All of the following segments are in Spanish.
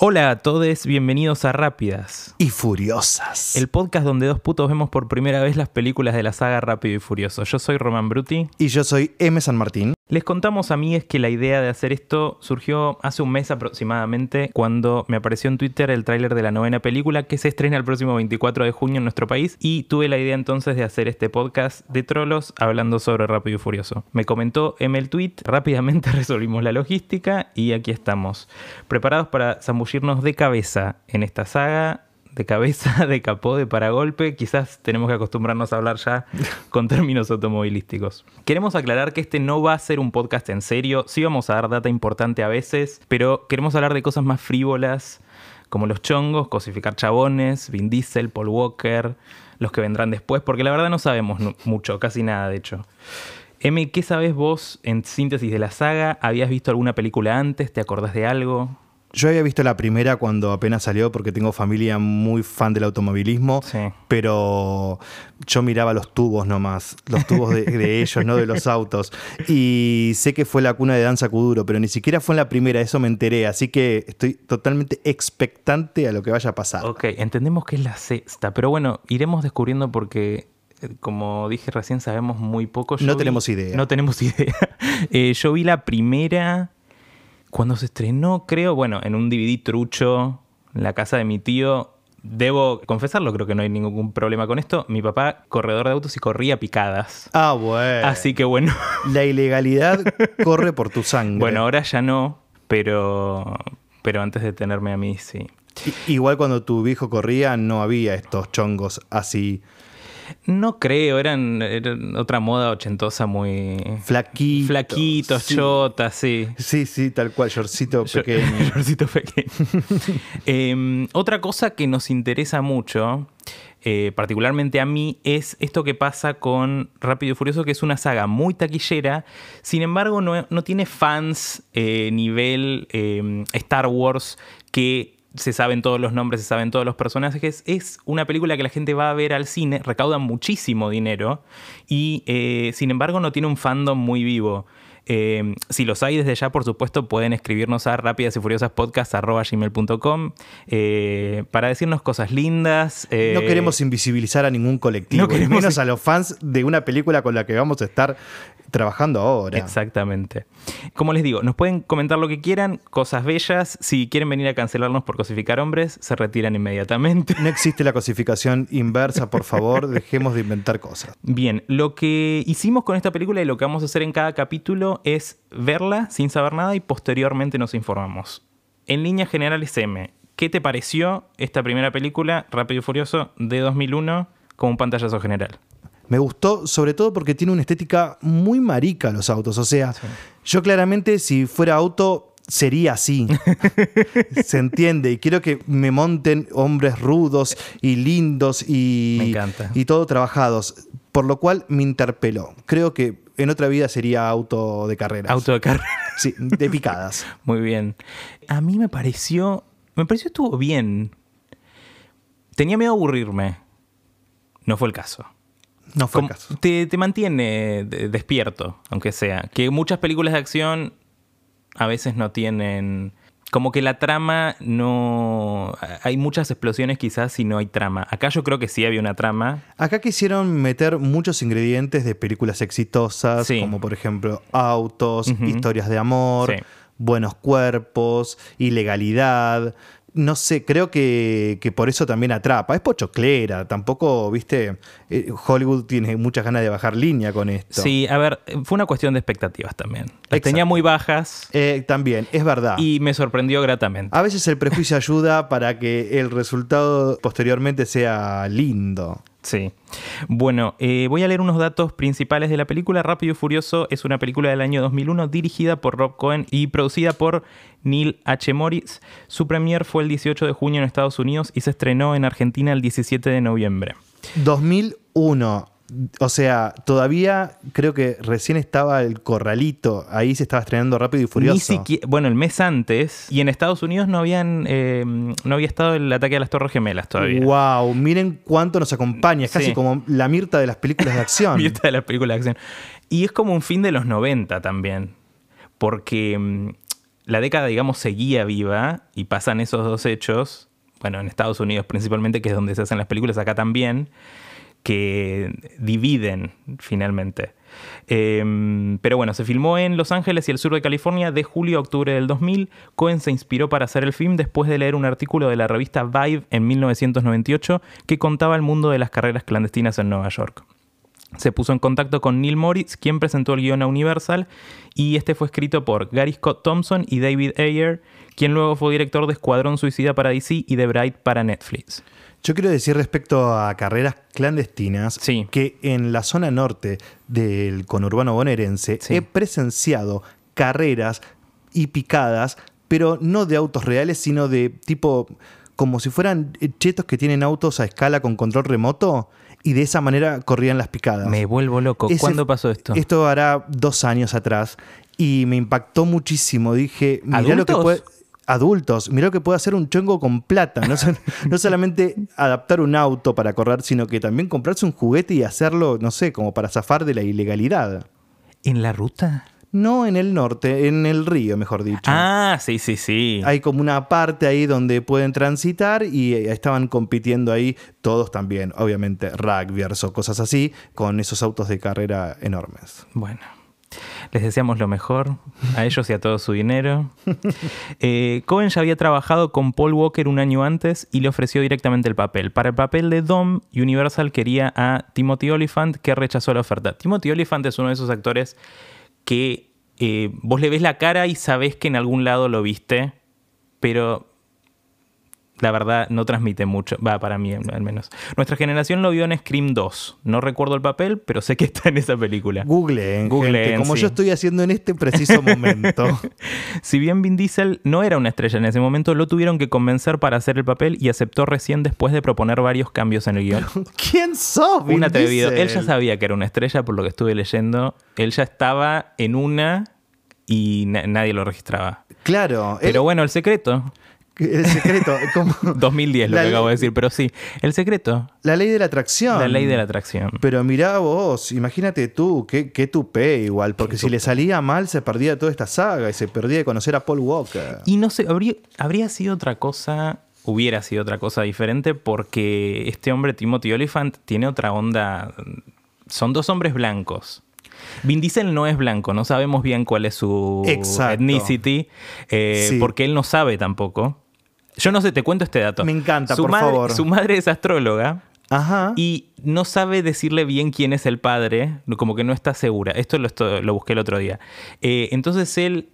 Hola a todos, bienvenidos a Rápidas, y furiosas. el podcast donde dos putos vemos por primera vez las películas de la saga Rápido y Furioso. Yo soy Roman Bruti. Y yo soy M. San Martín. Les contamos a mí es que la idea de hacer esto surgió hace un mes aproximadamente cuando me apareció en Twitter el tráiler de la novena película que se estrena el próximo 24 de junio en nuestro país y tuve la idea entonces de hacer este podcast de trolos hablando sobre Rápido y Furioso. Me comentó M el tweet, rápidamente resolvimos la logística y aquí estamos, preparados para zambullirnos de cabeza en esta saga de cabeza, de capó, de paragolpe. Quizás tenemos que acostumbrarnos a hablar ya con términos automovilísticos. Queremos aclarar que este no va a ser un podcast en serio. Sí vamos a dar data importante a veces, pero queremos hablar de cosas más frívolas, como los chongos, cosificar chabones, Vin Diesel, Paul Walker, los que vendrán después, porque la verdad no sabemos mucho, casi nada de hecho. M, ¿qué sabes vos en síntesis de la saga? ¿Habías visto alguna película antes? ¿Te acordás de algo? Yo había visto la primera cuando apenas salió porque tengo familia muy fan del automovilismo, Sí. pero yo miraba los tubos nomás, los tubos de, de ellos, no de los autos. Y sé que fue la cuna de Danza Kuduro, pero ni siquiera fue en la primera, eso me enteré, así que estoy totalmente expectante a lo que vaya a pasar. Ok, entendemos que es la sexta, pero bueno, iremos descubriendo porque, eh, como dije recién, sabemos muy poco. Yo No vi- tenemos idea. No tenemos idea. Eh, yo vi la primera cuando se estrenó, creo, bueno, en un DVD trucho, en la casa de mi tío. Debo confesarlo, creo que no hay ningún problema con esto. Mi papá, corredor de autos y corría picadas. Ah, bueno. Así que bueno, La ilegalidad corre por tu sangre. bueno, ahora ya no, pero, pero antes de tenerme a mí, sí. Igual cuando tu viejo corría no había estos chongos así No creo, eran, eran otra moda ochentosa muy... flaquitos. Flaquitos, sí. chotas, sí. Sí, sí, tal cual, shortcito pequeño. shortcito pequeño. Em, otra cosa que nos interesa mucho, eh, particularmente a mí, es esto que pasa con Rápido y Furioso, que es una saga muy taquillera, sin embargo no, no tiene fans eh, nivel em, Star Wars que se saben todos los nombres, se saben todos los personajes. Es una película que la gente va a ver al cine, recauda muchísimo dinero y eh, sin embargo no tiene un fandom muy vivo. Eh, si los hay desde ya, por supuesto, pueden escribirnos a rápidas y furiosas gmail.com eh, para decirnos cosas lindas. eh, No queremos invisibilizar a ningún colectivo, no queremos- menos a los fans de una película con la que vamos a estar trabajando ahora. Exactamente. Como les digo, nos pueden comentar lo que quieran, cosas bellas. Si quieren venir a cancelarnos por cosificar hombres, se retiran inmediatamente. No existe la cosificación inversa, por favor, dejemos de inventar cosas. Bien, lo que hicimos con esta película y lo que vamos a hacer en cada capítulo es verla sin saber nada y posteriormente nos informamos. En líneas generales, M, ¿qué te pareció esta primera película, Rápido y Furioso, de 2001, como un pantallazo general? Me gustó sobre todo porque tiene una estética muy marica los autos. O sea, yo claramente si fuera auto sería así. Se entiende. Y quiero que me monten hombres rudos y lindos y, y todo trabajados. Por lo cual me interpeló. Creo que en otra vida sería auto de carreras. Auto de carrera. Sí, de picadas. Muy bien. A mí me pareció. Me pareció estuvo bien. Tenía miedo a aburrirme. No fue el caso. No fue el caso. Te, te mantiene de- despierto, aunque sea. Que muchas películas de acción a veces no tienen. Como que la trama no. Hay muchas explosiones quizás y no hay trama. Acá yo creo que sí había una trama. Acá quisieron meter muchos ingredientes de películas exitosas, Sí. como por ejemplo autos, historias de amor, Sí. buenos cuerpos, ilegalidad. No sé, creo que, que por eso también atrapa. Es pochoclera, tampoco, viste, Eh, Hollywood tiene muchas ganas de bajar línea con esto. Sí, a ver, fue una cuestión de expectativas también. Las tenía muy bajas Eh, también, es verdad. y me sorprendió gratamente. A veces el prejuicio ayuda para que el resultado posteriormente sea lindo. Sí. Bueno, eh, voy a leer unos datos principales de la película. Rápido y Furioso es una película del año 2001 dirigida por Rob Cohen y producida por Neil H. Morris. Su premier fue el 18 de junio en Estados Unidos y se estrenó en Argentina el 17 de noviembre. 2001. O sea, todavía creo que recién estaba el corralito, ahí se estaba estrenando rápido y furioso. Ni siquiera, bueno, el mes antes, y en Estados Unidos no habían eh, no había estado el ataque a las Torres Gemelas todavía. Wow, miren cuánto nos acompaña, es casi como la Mirta de las películas de acción. Mirta de las películas de acción. Y es como un fin de los 90 también, porque mm, la década, digamos, seguía viva y pasan esos dos hechos, bueno, en Estados Unidos principalmente, que es donde se hacen las películas, acá también, que dividen finalmente. Eh, pero bueno, se filmó en Los Ángeles y el sur de California de julio a octubre del 2000. Cohen se inspiró para hacer el film después de leer un artículo de la revista Vibe en 1998 que contaba el mundo de las carreras clandestinas en Nueva York. Se puso en contacto con Neil Moritz, quien presentó el guion a Universal, y este fue escrito por Gary Scott Thompson y David Ayer, quien luego fue director de Escuadrón Suicida para DC y de Bright para Netflix. Yo quiero decir respecto a carreras clandestinas Sí. que en la zona norte del conurbano bonaerense Sí. he presenciado carreras y picadas, pero no de autos reales, sino de tipo como si fueran eh, chetos que tienen autos a escala con control remoto y de esa manera corrían las picadas. Me vuelvo loco. Ese- ¿Cuándo pasó esto? Esto hará dos años atrás y me impactó muchísimo. Dije, mirá lo que ¿Adultos? puede. Adultos, mirá lo que puede hacer un chongo con plata. No, no solamente adaptar un auto para correr, sino que también comprarse un juguete y hacerlo, no sé, como para zafar de la ilegalidad. ¿En la ruta? No en el norte, en el río, mejor dicho. Ah, sí, sí, sí. Hay como una parte ahí donde pueden transitar y eh, estaban compitiendo ahí todos también, obviamente, rugbyers o cosas así, con esos autos de carrera enormes. Bueno, les deseamos lo mejor a ellos y a todo su dinero. Eh, Cohen ya había trabajado con Paul Walker un año antes y le ofreció directamente el papel. Para el papel de Dom, Universal quería a Timothy Olyphant, que rechazó la oferta. Timothy Olyphant es uno de esos actores que eh, vos le ves la cara y sabés que en algún lado lo viste, pero la verdad no transmite mucho. Va, para mí al menos. Nuestra generación lo vio en Scream 2. No recuerdo el papel, pero sé que está en esa película. Googleen, Googleen, gente, como sí. yo estoy haciendo en este preciso momento. Si bien Vin Diesel no era una estrella en ese momento, lo tuvieron que convencer para hacer el papel y aceptó recién después de proponer varios cambios en el guion. ¿Quién sos? Vin un atrevido. Diesel? Él ya sabía que era una estrella, por lo que estuve leyendo. Él ya estaba en una y na- nadie lo registraba. Claro, Pero él- bueno, el secreto. El secreto, como 2010 lo La que ley- acabo de decir, pero sí. El secreto. la ley de la atracción. La ley de la atracción. Pero mirá vos, imagínate tú, qué, qué tupé igual, porque si le salía mal se perdía toda esta saga y se perdía de conocer a Paul Walker. Y no sé, habría, habría sido otra cosa, hubiera sido otra cosa diferente porque este hombre, Timothy Olyphant, tiene otra onda. Son dos hombres blancos. Vin Diesel no es blanco, no sabemos bien cuál es su Exacto. ethnicity, eh, Sí. porque él no sabe tampoco. Yo no sé, te cuento este dato. Me encanta, Su por madre- favor. Su madre es astróloga Ajá. y no sabe decirle bien quién es el padre, como que no está segura. Esto lo, esto- lo busqué el otro día. Eh, entonces él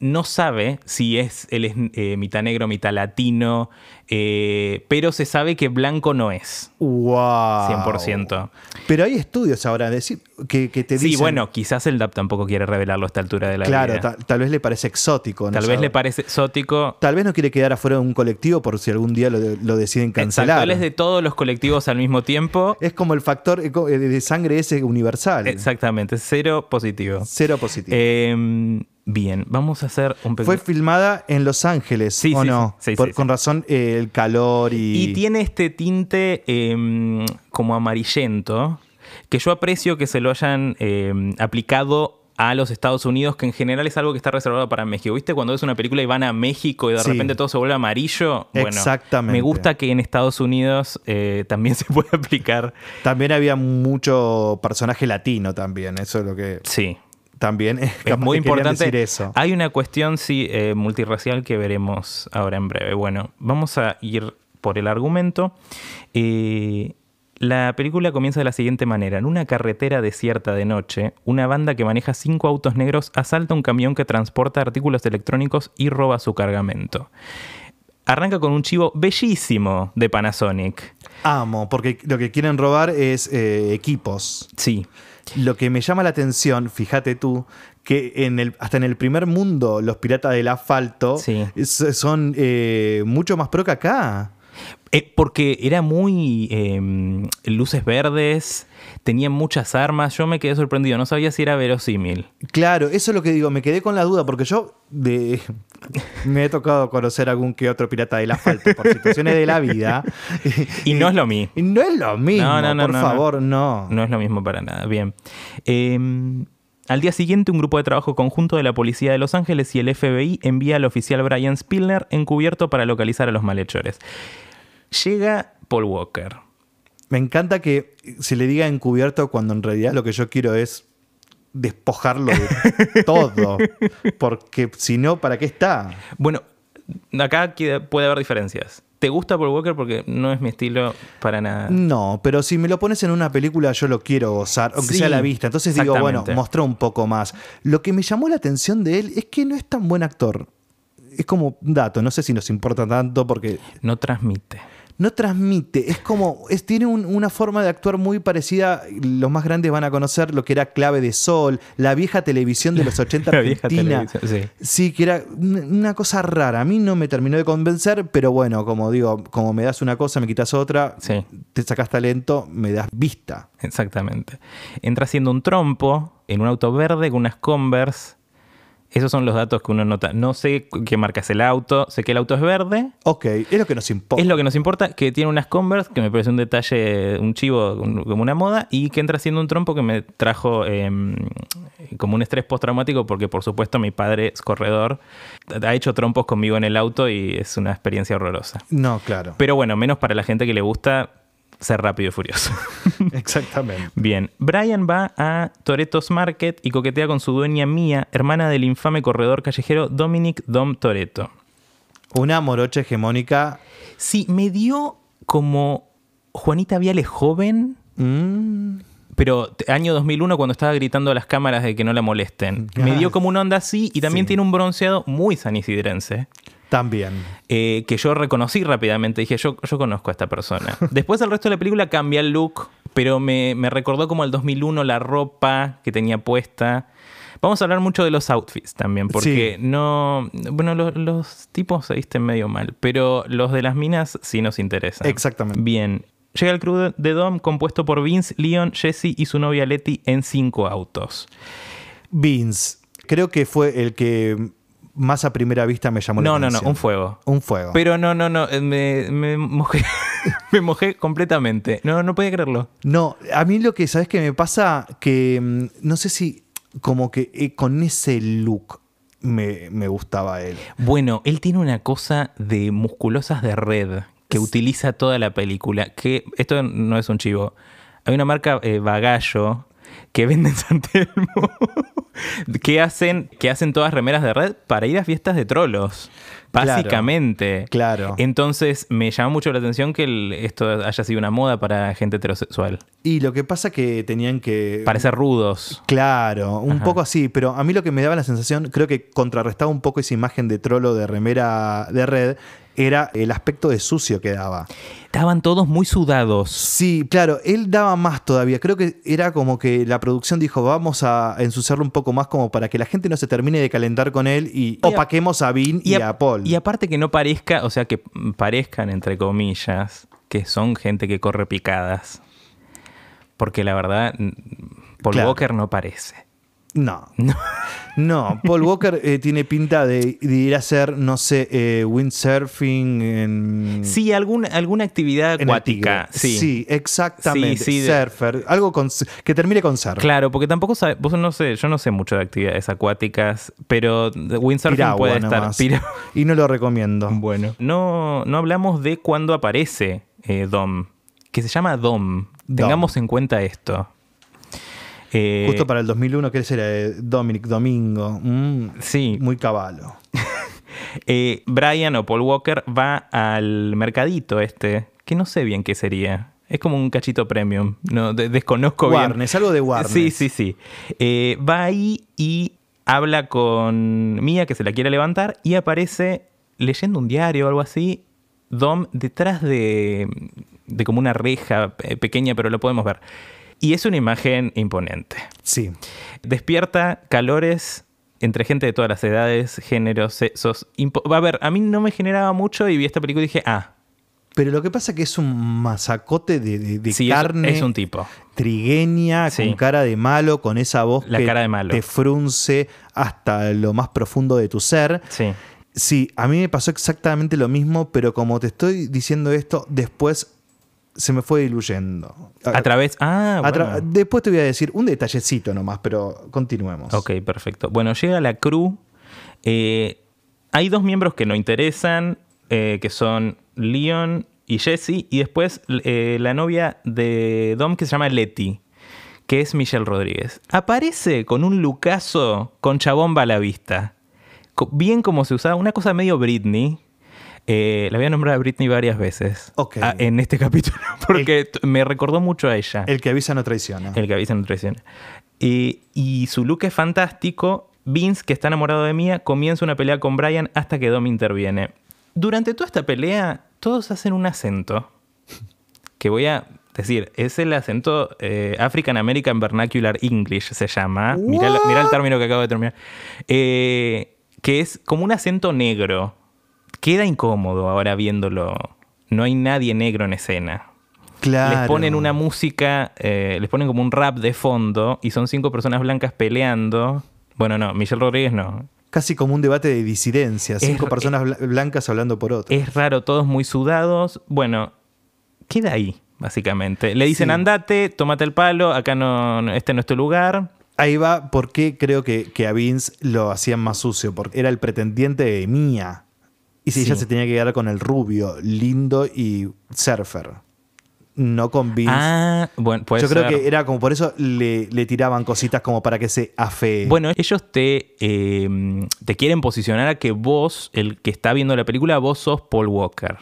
no sabe si es, él es eh, mitad negro, mitad latino, eh, pero se sabe que blanco no es, wow. 100%. Pero hay estudios ahora decir, que, que te Sí, dicen. bueno, quizás el DAP tampoco quiere revelarlo a esta altura de la claro, vida. ta- tal vez le parece exótico. ¿no Tal vez le parece exótico. Tal vez no quiere quedar afuera de un colectivo por si algún día lo, lo deciden Exacto, cancelar. él es de todos los colectivos al mismo tiempo. Es como el factor eh, de sangre ese universal. Exactamente, cero positivo. Cero positivo. Eh, bien, vamos a hacer un pequeño... Fue filmada en Los Ángeles, Sí, ¿o sí, no? sí, sí, Por- con razón, eh, el calor y... Y tiene este tinte eh, como amarillento, que yo aprecio que se lo hayan eh, aplicado a los Estados Unidos, que en general es algo que está reservado para México. ¿Viste? Cuando ves una película y van a México y de Sí. repente todo se vuelve amarillo. Bueno, Exactamente. Me gusta que en Estados Unidos eh, también se puede aplicar. También había mucho personaje latino también, eso es lo que Sí. También es, Es muy importante. decir eso. Hay una cuestión, sí, eh, multirracial que veremos ahora en breve. Bueno, vamos a ir por el argumento. Eh, la película comienza de la siguiente manera. En una carretera desierta de noche, una banda que maneja cinco autos negros asalta un camión que transporta artículos electrónicos y roba su cargamento. Arranca con un chivo bellísimo de Panasonic. Amo, porque lo que quieren robar es eh, equipos. Sí, Lo que me llama la atención, fíjate tú, que en el, hasta en el primer mundo los piratas del asfalto Sí. son eh, mucho más pro que acá. Eh, porque era muy eh, luces verdes, tenía muchas armas. Yo me quedé sorprendido, no sabía si era verosímil. Claro, eso es lo que digo, me quedé con la duda, porque yo de, me he tocado conocer algún que otro pirata del asfalto por situaciones de la vida. Y no es lo mismo. Y no es lo mismo, No, no, no, por favor, no. No es lo mismo para nada. Bien. Eh, al día siguiente, un grupo de trabajo conjunto de la Policía de Los Ángeles y el FBI envía al oficial Brian Spillner encubierto para localizar a los malhechores. Llega Paul Walker. Me encanta que se le diga encubierto cuando en realidad lo que yo quiero es despojarlo de todo. Porque si no, ¿para qué está? Bueno, acá puede haber diferencias. ¿Te gusta Paul Walker? Porque no es mi estilo para nada. No, pero si me lo pones en una película, yo lo quiero gozar, aunque Sí, sea a la vista. Entonces digo, bueno, mostró un poco más. Lo que me llamó la atención de él es que no es tan buen actor. Es como un dato, no sé si nos importa tanto porque No transmite. No transmite, es como, es, tiene un- una forma de actuar muy parecida, los más grandes van a conocer lo que era Clave de Sol, la vieja televisión de los 80 La argentina. sí. Sí, que era una cosa rara, a mí no me terminó de convencer, pero bueno, como digo, como me das una cosa, me quitas otra, Sí. te sacas talento, me das vista. Exactamente. Entra haciendo un trompo en un auto verde con unas Converse. Esos son los datos que uno nota. No sé qué marca es el auto, sé que el auto es verde. Ok, es lo que nos importa. Es lo que nos importa, que tiene unas Converse, que me parece un detalle, un chivo, un- como una moda, y que entra haciendo un trompo que me trajo eh, como un estrés postraumático, porque por supuesto mi padre es corredor, ha hecho trompos conmigo en el auto y es una experiencia horrorosa. No, claro. Pero bueno, menos para la gente que le gusta ser rápido y furioso. Exactamente. Bien, Brian va a Toretto's Market y coquetea con su dueña Mia, hermana del infame corredor callejero Dominic Dom Toretto. Una morocha hegemónica. Sí, me dio como Juanita Viale joven, mm, pero año 2001 cuando estaba gritando a las cámaras de que no la molesten. Me dio como una onda así y también Sí. tiene un bronceado muy sanisidrense. También. eh, que yo reconocí rápidamente. Dije, yo, yo conozco a esta persona. Después el resto de la película cambia el look, pero me, me recordó como el 2001 la ropa que tenía puesta. Vamos a hablar mucho de los outfits también, porque no... Bueno, lo- los tipos se visten medio mal, pero los de las minas sí nos interesan. Exactamente. Bien. Llega el crew de Dom compuesto por Vince, Leon, Jesse y su novia Letty en cinco autos. Vince, creo que fue el que más a primera vista me llamó la No, no, atención. no, un fuego. Un fuego. Pero no, no, no, eh, me, me mojé, me mojé completamente. No, no podía creerlo. No, a mí lo que, ¿sabes qué me pasa? Que mm, no sé si como que eh, con ese look me, me gustaba él. Bueno, él tiene una cosa de musculosas de red que utiliza toda la película. Que esto no es un chivo. Hay una marca eh, Bagallo que vende en San Telmo que hacen, que hacen todas remeras de red para ir a fiestas de trolos. Claro, Básicamente. claro. Entonces me llama mucho la atención que el- esto haya sido una moda para gente heterosexual. Y lo que pasa que tenían que... Parecer rudos. Claro, un Ajá. poco así, pero a mí lo que me daba la sensación, creo que contrarrestaba un poco esa imagen de trolo de remera de red, era el aspecto de sucio que daba. Estaban todos muy sudados. Sí, claro, él daba más todavía. Creo que era como que la producción dijo, vamos a ensuciarlo un poco más como para que la gente no se termine de calentar con él y, opaquemos a Vin y, a, Paul. Y aparte que no parezca, o sea, que parezcan, entre comillas, que son gente que corre picadas. Porque la verdad, mm, Paul Claro. Walker no parece. No. No. Paul Walker eh, tiene pinta de, de ir a hacer, no sé, eh, windsurfing en... Sí, alguna, alguna actividad acuática. Sí. Sí, exactamente. Sí, sí, de- Surfer. Algo con, que termine con surf. Claro, porque tampoco sabe, vos no sé, yo no sé mucho de actividades acuáticas, pero windsurfing Piragua puede estar. Pira- Y no lo recomiendo. Bueno. No, no hablamos de cuándo aparece eh, Dom, que se llama Dom. Tengamos en cuenta esto. Eh, Justo para el 2001, ¿qué era? Eh, Dominic Domingo. Mm, Sí, Muy caballo. Eh, Brian o Paul Walker va al mercadito este, que no sé bien qué sería. Es como un cachito premium. No, de- desconozco bien. Warnes, algo de Warnes. Sí, sí, sí. Eh, va ahí y habla con Mia, que se la quiere levantar, y aparece leyendo un diario o algo así. Dom detrás de, de como una reja pequeña, pero lo podemos ver. Y es una imagen imponente. Sí. Despierta calores entre gente de todas las edades, géneros, sexos. Impo- a ver, a mí no me generaba mucho y vi esta película y dije, ah, Pero lo que pasa es que es un masacote de, de- de Sí, es- carne es un tipo. trigueña, Sí. con cara de malo, con esa voz La que cara de malo. te frunce hasta lo más profundo de tu ser. Sí. Sí, a mí me pasó exactamente lo mismo, pero como te estoy diciendo esto, después se me fue diluyendo. A través. Ah, A tra- bueno. Después te voy a decir un detallecito nomás, pero continuemos. Ok, perfecto. Bueno, llega la crew. Eh, hay dos miembros que no interesan, eh, que son Leon y Jesse, y después eh, la novia de Dom que se llama Letty, que es Michelle Rodríguez. Aparece con un lucaso con chabomba a la vista. Bien como se usaba, una cosa medio Britney. Eh, la voy a nombrar a Britney varias veces ah, en este capítulo, porque me recordó mucho a ella. El que avisa no traiciona. El que avisa no traiciona. Eh, y su look es fantástico. Vince, que está enamorado de Mia, comienza una pelea con Brian hasta que Dom interviene. Durante toda esta pelea, todos hacen un acento. Que voy a decir, es el acento eh, African American Vernacular English, se llama. Mirá, la- mirá el término que acabo de terminar. Eh, que es como un acento negro. Queda incómodo ahora viéndolo. No hay nadie negro en escena. Claro. Les ponen una música, eh, les ponen como un rap de fondo y son cinco personas blancas peleando. Bueno, no, Michelle Rodríguez no. Casi como un debate de disidencia. Cinco Es- personas bla- blancas hablando por otro. Es raro, todos muy sudados. Bueno, queda ahí, básicamente. Le dicen Sí. andate, tómate el palo, acá no, no- este no es tu lugar. Ahí va por qué creo que, que a Vince lo hacían más sucio, porque era el pretendiente de Mia. Y si Sí. ella se tenía que quedar con el rubio, lindo y surfer. No con Vince. Ah, bueno, puede Yo creo que era como por eso le, le tiraban cositas como para que se afee. Bueno, ellos te, eh, te quieren posicionar a que vos, el que está viendo la película, vos sos Paul Walker.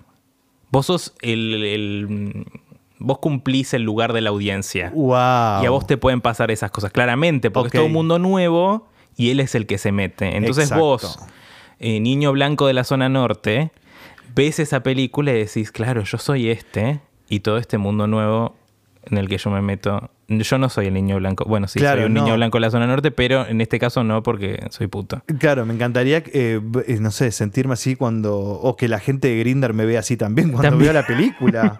Vos sos el. el- vos cumplís el lugar de la audiencia. wow. Y a vos te pueden pasar esas cosas, claramente, porque es todo un mundo nuevo y él es el que se mete. Entonces Exacto. vos, eh, niño blanco de la zona norte, ves esa película y decís, claro, yo soy este y todo este mundo nuevo en el que yo me meto. Yo no soy el niño blanco. Bueno, sí, Claro, soy un no. niño blanco de la zona norte, pero en este caso no, porque soy puto. Claro, me encantaría, eh, eh, no sé, sentirme así cuando. O que la gente de Grinder me vea así también cuando También. veo la película.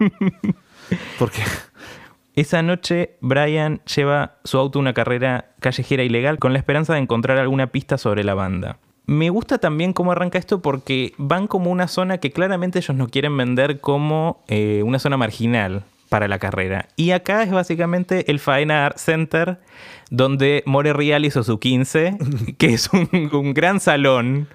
Porque. Esa noche, Brian lleva su auto a una carrera callejera ilegal con la esperanza de encontrar alguna pista sobre la banda. Me gusta también cómo arranca esto porque van como una zona que claramente ellos no quieren vender como eh, una zona marginal para la carrera. Y acá es básicamente el Faena Art Center, donde More Real hizo su 15, que es un, un gran salón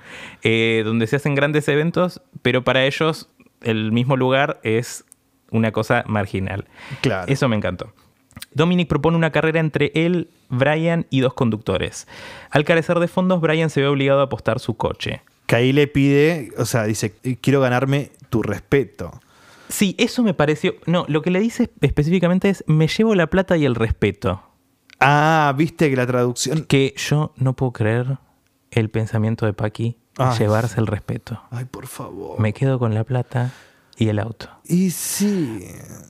eh, donde se hacen grandes eventos, pero para ellos el mismo lugar es una cosa marginal. Claro. Eso me encantó. Dominic propone una carrera entre él, Brian y dos conductores. Al carecer de fondos, Brian se ve obligado a apostar su coche. Que ahí le pide, o sea, dice, quiero ganarme tu respeto. Sí, eso me pareció. No, lo que le dice específicamente es: me llevo la plata y el respeto. Ah, viste que la traducción. Que yo no puedo creer el pensamiento de Paqui Ay. llevarse el respeto. Ay, por favor. Me quedo con la plata y el auto. Y sí.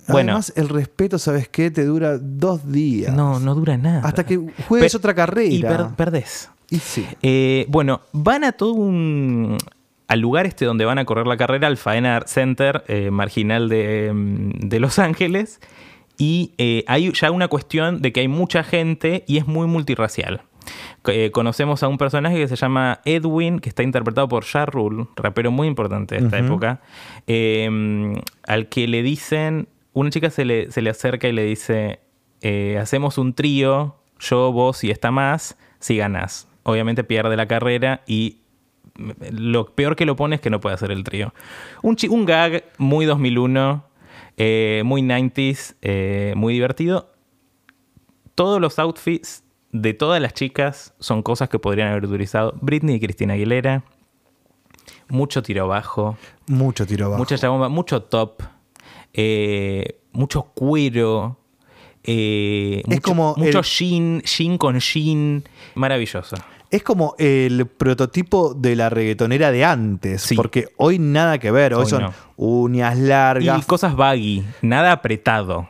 Bueno. Además, el respeto, ¿sabes qué? Te dura dos días. No, no dura nada. Hasta que juegues Per- otra carrera. Y per- perdés. Y sí. Eh, bueno, van a todo un. al lugar este donde van a correr la carrera, al Faena Art Center, eh, marginal de, mm, de Los Ángeles. Y eh, hay ya una cuestión de que hay mucha gente y es muy multirracial. Eh, conocemos a un personaje que se llama Edwin, que está interpretado por Ja Rule, rapero muy importante de esta época, eh, al que le dicen, una chica se le, se le acerca y le dice, eh, hacemos un trío, yo, vos y esta más, si ganás. Obviamente pierde la carrera y lo peor que lo pone es que no puede hacer el trío. Un, un gag muy 2001, eh, muy 90s, eh, muy divertido. Todos los outfits de todas las chicas son cosas que podrían haber utilizado Britney y Cristina Aguilera. Mucho tiro bajo, Mucho tiro bajo. mucha chabomba, mucho top, eh, mucho cuero. eh, Es mucho, como mucho el- jean, jean con jean, maravilloso. Es como el prototipo de la reggaetonera de antes. Sí. Porque hoy nada que ver. Hoy, Hoy son no. uñas largas. Y cosas baggy, nada apretado.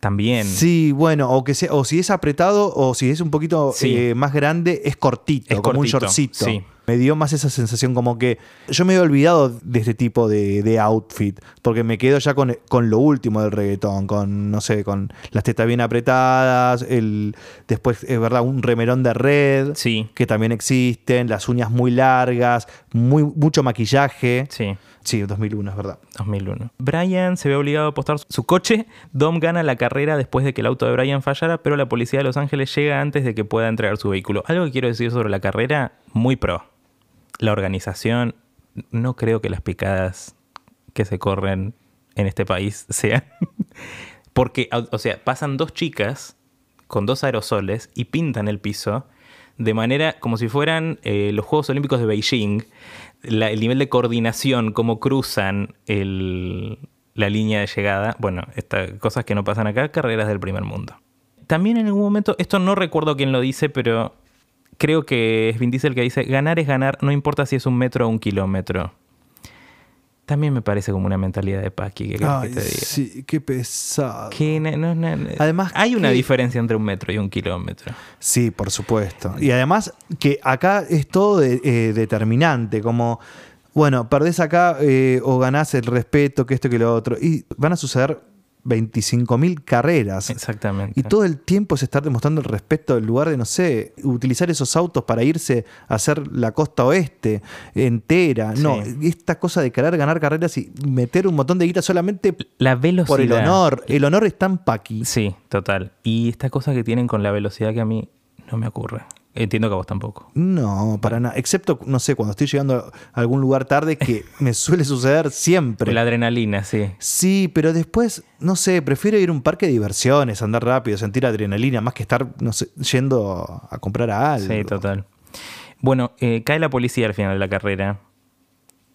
También. Sí, bueno, o que sea, o si es apretado, o si es un poquito Sí. eh, más grande, es cortito, es como cortito, un shortcito. Sí. Me dio más esa sensación como que yo me había olvidado de este tipo de, de outfit, porque me quedo ya con, con, lo último del reggaetón, con, no sé, con las tetas bien apretadas, el después, es verdad, un remerón de red, sí. que también existen, las uñas muy largas, muy, mucho maquillaje. Sí. Sí, 2001, es verdad. 2001. Brian se ve obligado a apostar su coche. Dom gana la carrera después de que el auto de Brian fallara, pero la policía de Los Ángeles llega antes de que pueda entregar su vehículo. Algo que quiero decir sobre la carrera, muy pro. La organización, no creo que las picadas que se corren en este país sean... Porque, o sea, pasan dos chicas con dos aerosoles y pintan el piso de manera como si fueran eh, los Juegos Olímpicos de Beijing, el nivel de coordinación, cómo cruzan el, la línea de llegada. Bueno, estas cosas que no pasan acá, carreras del primer mundo. También en algún momento, esto no recuerdo quién lo dice, pero creo que es Vin Diesel que dice, ganar es ganar, no importa si es un metro o un kilómetro. También me parece como una mentalidad de Paqui. Que, Ay, que te diga. sí, qué pesado. Que no- no- no- Además, hay una diferencia entre un metro y un kilómetro. Sí, por supuesto. Y además que acá es todo de- eh, determinante, como, bueno, perdés acá eh, o ganás el respeto, que esto, que lo otro. Y van a suceder 25.000 carreras. Exactamente. Y todo el tiempo es estar demostrando el respeto en lugar de, no sé, utilizar esos autos para irse a hacer la costa oeste entera. No, esta cosa de querer ganar carreras y meter un montón de guita solamente La velocidad. por el honor. El honor está en Paqui. Sí, total. Y esta cosa que tienen con la velocidad que a mí no me ocurre. Entiendo que a vos tampoco. No, para nada. Excepto, no sé, cuando estoy llegando a algún lugar tarde, que me suele suceder siempre. La adrenalina, sí. Sí, pero después, no sé, prefiero ir a un parque de diversiones, andar rápido, sentir adrenalina, más que estar, no sé, yendo a comprar algo. Sí, total. Bueno, eh, cae la policía al final de la carrera.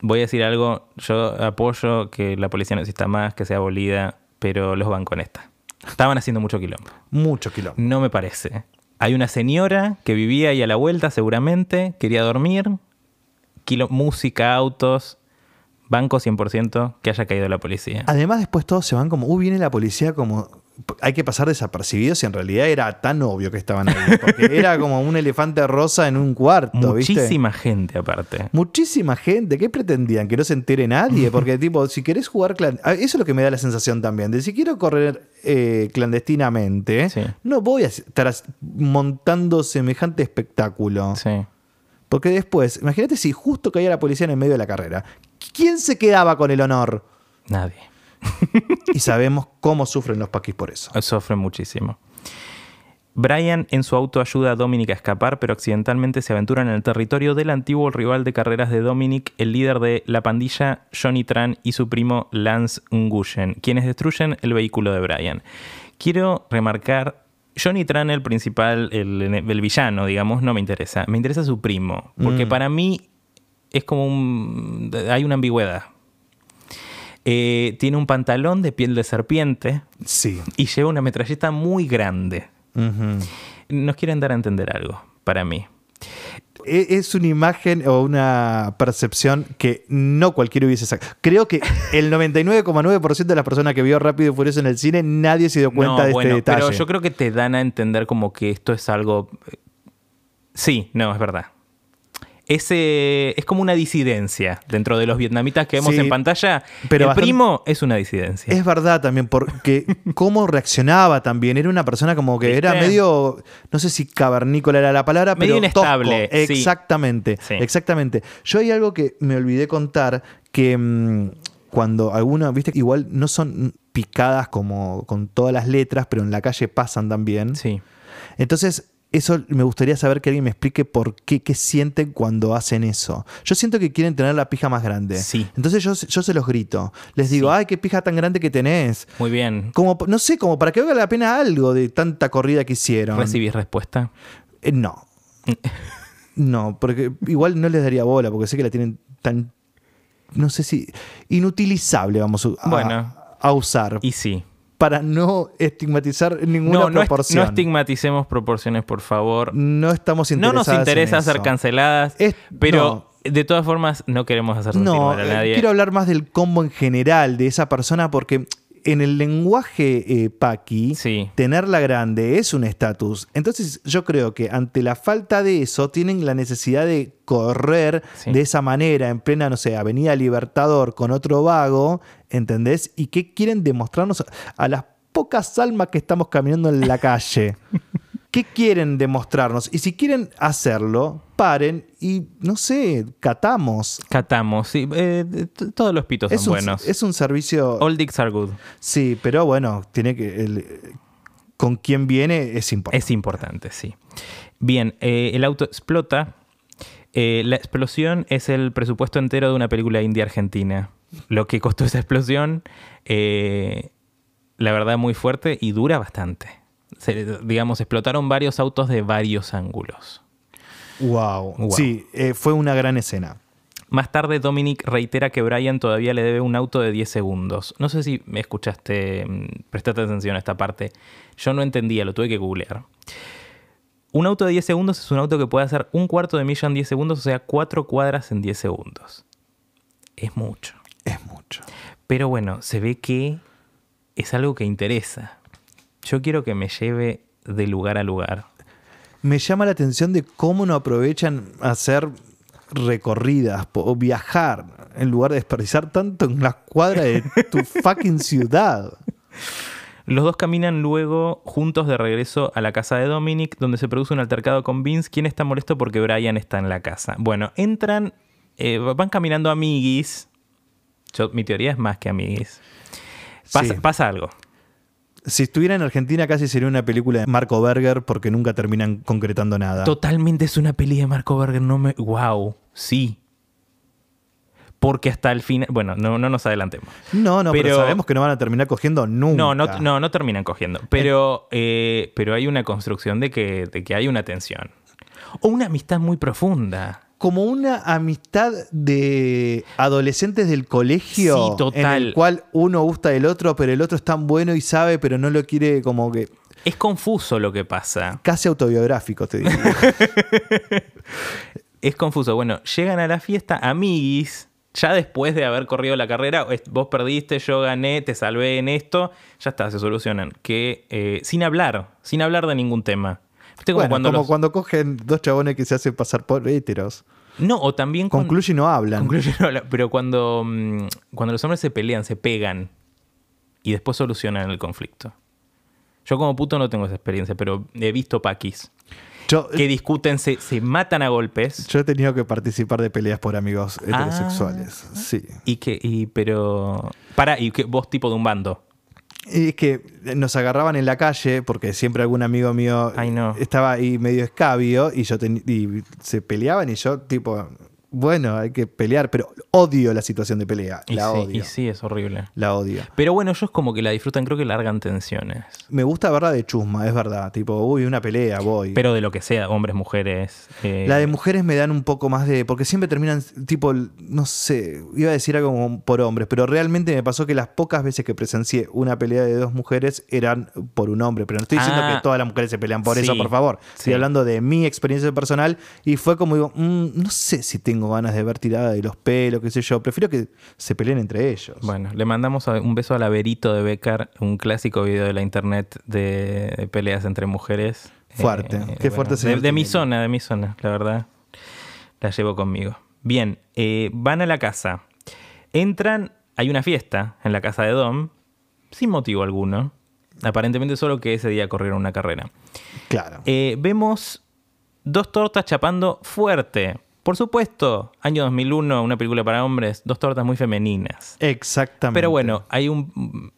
Voy a decir algo, yo apoyo que la policía no exista más, que sea abolida, pero los van con esta. Estaban haciendo mucho quilombo. Mucho kilómetro. No me parece. Hay una señora que vivía ahí a la vuelta seguramente, quería dormir, kilo- música, autos, banco 100% que haya caído la policía. Además, después todos se van como, uh, viene la policía como... Hay que pasar desapercibidos y en realidad era tan obvio que estaban ahí. Porque era como un elefante rosa en un cuarto, ¿viste? Muchísima gente aparte. Muchísima gente. ¿Qué pretendían? ¿Que no se entere nadie? Porque, tipo, si querés jugar. clan- Ah, Eso es lo que me da la sensación también. De si quiero correr eh, clandestinamente, Sí. no voy a estar montando semejante espectáculo. Sí. Porque después, imagínate si justo caía la policía en el medio de la carrera. ¿Quién se quedaba con el honor? Nadie. Y sabemos cómo sufren los paquis por eso. Sufre muchísimo. Brian en su auto ayuda a Dominic a escapar, pero accidentalmente se aventura en el territorio del antiguo rival de carreras de Dominic, el líder de la pandilla Johnny Tran y su primo Lance Nguyen, quienes destruyen el vehículo de Brian. Quiero remarcar, Johnny Tran, el principal, el, el villano, digamos, no me interesa. Me interesa su primo, porque Mm. para mí es como un... hay una ambigüedad. Eh, tiene un pantalón de piel de serpiente, Sí. y lleva una metralleta muy grande. Nos quieren dar a entender algo, para mí. E- Es una imagen o una percepción que no cualquiera hubiese sacado. Creo que el 99,9% de las personas que vio Rápido y Furioso en el cine, nadie se dio cuenta no, de bueno, este detalle. pero yo creo que te dan a entender como que esto es algo... eh, Sí, no, es verdad. Ese es como una disidencia dentro de los vietnamitas que vemos Sí, en pantalla. pero el bastante- primo es una disidencia. Es verdad también, porque cómo reaccionaba también. Era una persona como que era medio, no sé si cavernícola era la palabra, Medio pero tosco. inestable, sí. Exactamente, Sí. exactamente. Yo hay algo que me olvidé contar, que mm, cuando algunos, viste, igual no son picadas como con todas las letras, pero en la calle pasan también. Sí. Entonces, eso me gustaría saber que alguien me explique por qué, qué sienten cuando hacen eso. Yo siento que quieren tener la pija más grande. Sí. Entonces yo, yo se los grito. Les digo, Sí. ay, qué pija tan grande que tenés. Muy bien. Como, no sé, como para que valga la pena algo de tanta corrida que hicieron. ¿Recibís respuesta? Eh, no. no, porque igual no les daría bola, porque sé que la tienen tan. No sé si. inutilizable, vamos a, Bueno. a usar. Y sí. Para no estigmatizar ninguna No, no, est- proporción. no estigmaticemos proporciones, por favor. No estamos No interesados. nos interesa en ser canceladas, Es- pero de todas formas no queremos hacer No, a eh, nadie. quiero hablar más del combo en general de esa persona porque en el lenguaje eh, paqui, Sí. tenerla grande es un estatus. Entonces yo creo que ante la falta de eso tienen la necesidad de correr Sí. de esa manera en plena, no sé, Avenida Libertador con otro vago, ¿entendés? ¿Y qué quieren demostrarnos a las pocas almas que estamos caminando en la calle? ¿Qué quieren demostrarnos? Y si quieren hacerlo, paren y, no sé, catamos. Catamos, sí. eh, todos los pitos son un, buenos. es un servicio... All dicks are good. Sí, pero bueno, tiene que... el- con quién viene es importante. Es importante, sí. Bien, eh, el auto explota. Eh, la explosión es el presupuesto entero de una película india-argentina. Lo que costó esa explosión, eh, la verdad, muy fuerte y dura bastante. Se- digamos, explotaron varios autos de varios ángulos. Wow. Wow. Sí, eh, fue una gran escena. Más tarde, Dominic reitera que Brian todavía le debe un auto de 10 segundos. No sé si me escuchaste, mm, prestaste atención a esta parte. Yo no entendía, lo tuve que googlear. Un auto de 10 segundos es un auto que puede hacer un cuarto de milla en 10 segundos, o sea, cuatro cuadras en 10 segundos. Es mucho. Es mucho. Pero bueno, se ve que es algo que interesa. Yo quiero que me lleve de lugar a lugar. Me llama la atención de cómo no aprovechan hacer recorridas o viajar en lugar de desperdiciar tanto en las cuadras de tu fucking ciudad. Los dos caminan luego juntos de regreso a la casa de Dominic, donde se produce un altercado con Vince, quien está molesto porque Brian está en la casa. Bueno, entran, eh, van caminando amiguis. Yo- mi teoría es más que amiguis. Pasa, Sí. pasa algo. Si estuviera en Argentina casi sería una película de Marco Berger porque nunca terminan concretando nada. Totalmente es una peli de Marco Berger. No me. ¡Wow! Sí. Porque hasta el final. Bueno, no, no nos adelantemos. No, no, pero, Pero- sabemos que no van a terminar cogiendo nunca. No, no, no, no terminan cogiendo. Pero, eh, pero hay una construcción de que, de que hay una tensión. O una amistad muy profunda. Como una amistad de adolescentes del colegio. Sí, total. En el cual uno gusta del otro, pero el otro es tan bueno y sabe, pero no lo quiere como que. Es confuso lo que pasa. Casi autobiográfico, te digo. Es confuso. Bueno, llegan a la fiesta amiguis. Ya después de haber corrido la carrera, vos perdiste, yo gané, te salvé en esto, ya está, se solucionan. Que eh, sin hablar, sin hablar de ningún tema. ¿Viste como bueno, cuando como los- cuando cogen dos chabones que se hacen pasar por héteros. No, o también con- Concluye y no hablan. Concluye, no habla- pero cuando, mm, cuando los hombres se pelean, se pegan y después solucionan el conflicto. Yo como puto no tengo esa experiencia, pero he visto paquis Yo, que discuten, se, se matan a golpes yo he tenido que participar de peleas por amigos heterosexuales. Ah. Sí. y que, y, pero... Para, y que vos tipo de un bando. Y es que nos agarraban en la calle porque siempre algún amigo mío estaba ahí medio escabio y yo ten- y se peleaban y yo tipo, bueno, hay que pelear, pero odio la situación de pelea, Y la sí, odio. y sí, es horrible. La odio. Pero bueno, ellos como que la disfrutan, creo que largan tensiones. Me gusta verla de chusma, es verdad. Tipo, uy, una pelea, voy. Pero de lo que sea, hombres, mujeres. eh, La de mujeres me dan un poco más de. Porque siempre terminan, tipo, no sé, iba a decir algo como por hombres, pero realmente me pasó que las pocas veces que presencié una pelea de dos mujeres eran por un hombre. Pero no estoy diciendo Ah. que todas las mujeres se pelean por Sí, eso, por favor. Estoy sí. hablando de mi experiencia personal y fue como digo, "Mm, no sé si tengo ganas de ver tirada de los pelos, qué sé yo. Prefiero que se peleen entre ellos. Bueno, le mandamos un beso a la Verito de Becar, un clásico video de la internet de, de peleas entre mujeres. Eh, Fuerte, qué fuerte De, señor de mi zona, de mi zona, la verdad. La llevo conmigo. Bien, eh, van a la casa. Entran, hay una fiesta en la casa de Dom, sin motivo alguno. Aparentemente solo que ese día corrieron una carrera. Claro. Eh, vemos dos tortas chapando fuerte. Por supuesto, año 2001, una película para hombres, dos tortas muy femeninas. Exactamente. Pero bueno, hay un...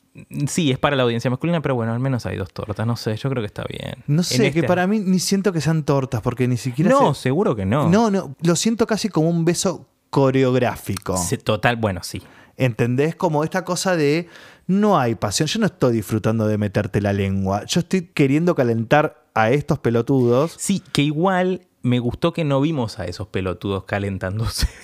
Sí, es para la audiencia masculina, pero bueno, al menos hay dos tortas. No sé, yo creo que está bien. No sé, que para mí ni siento que sean tortas, porque ni siquiera. No, se- seguro que no. No, no, lo siento casi como un beso coreográfico. Sí, Total, bueno, sí. ¿Entendés? Como esta cosa de no hay pasión. Yo no estoy disfrutando de meterte la lengua. Yo estoy queriendo calentar a estos pelotudos. Sí, que igual me gustó que no vimos a esos pelotudos calentándose.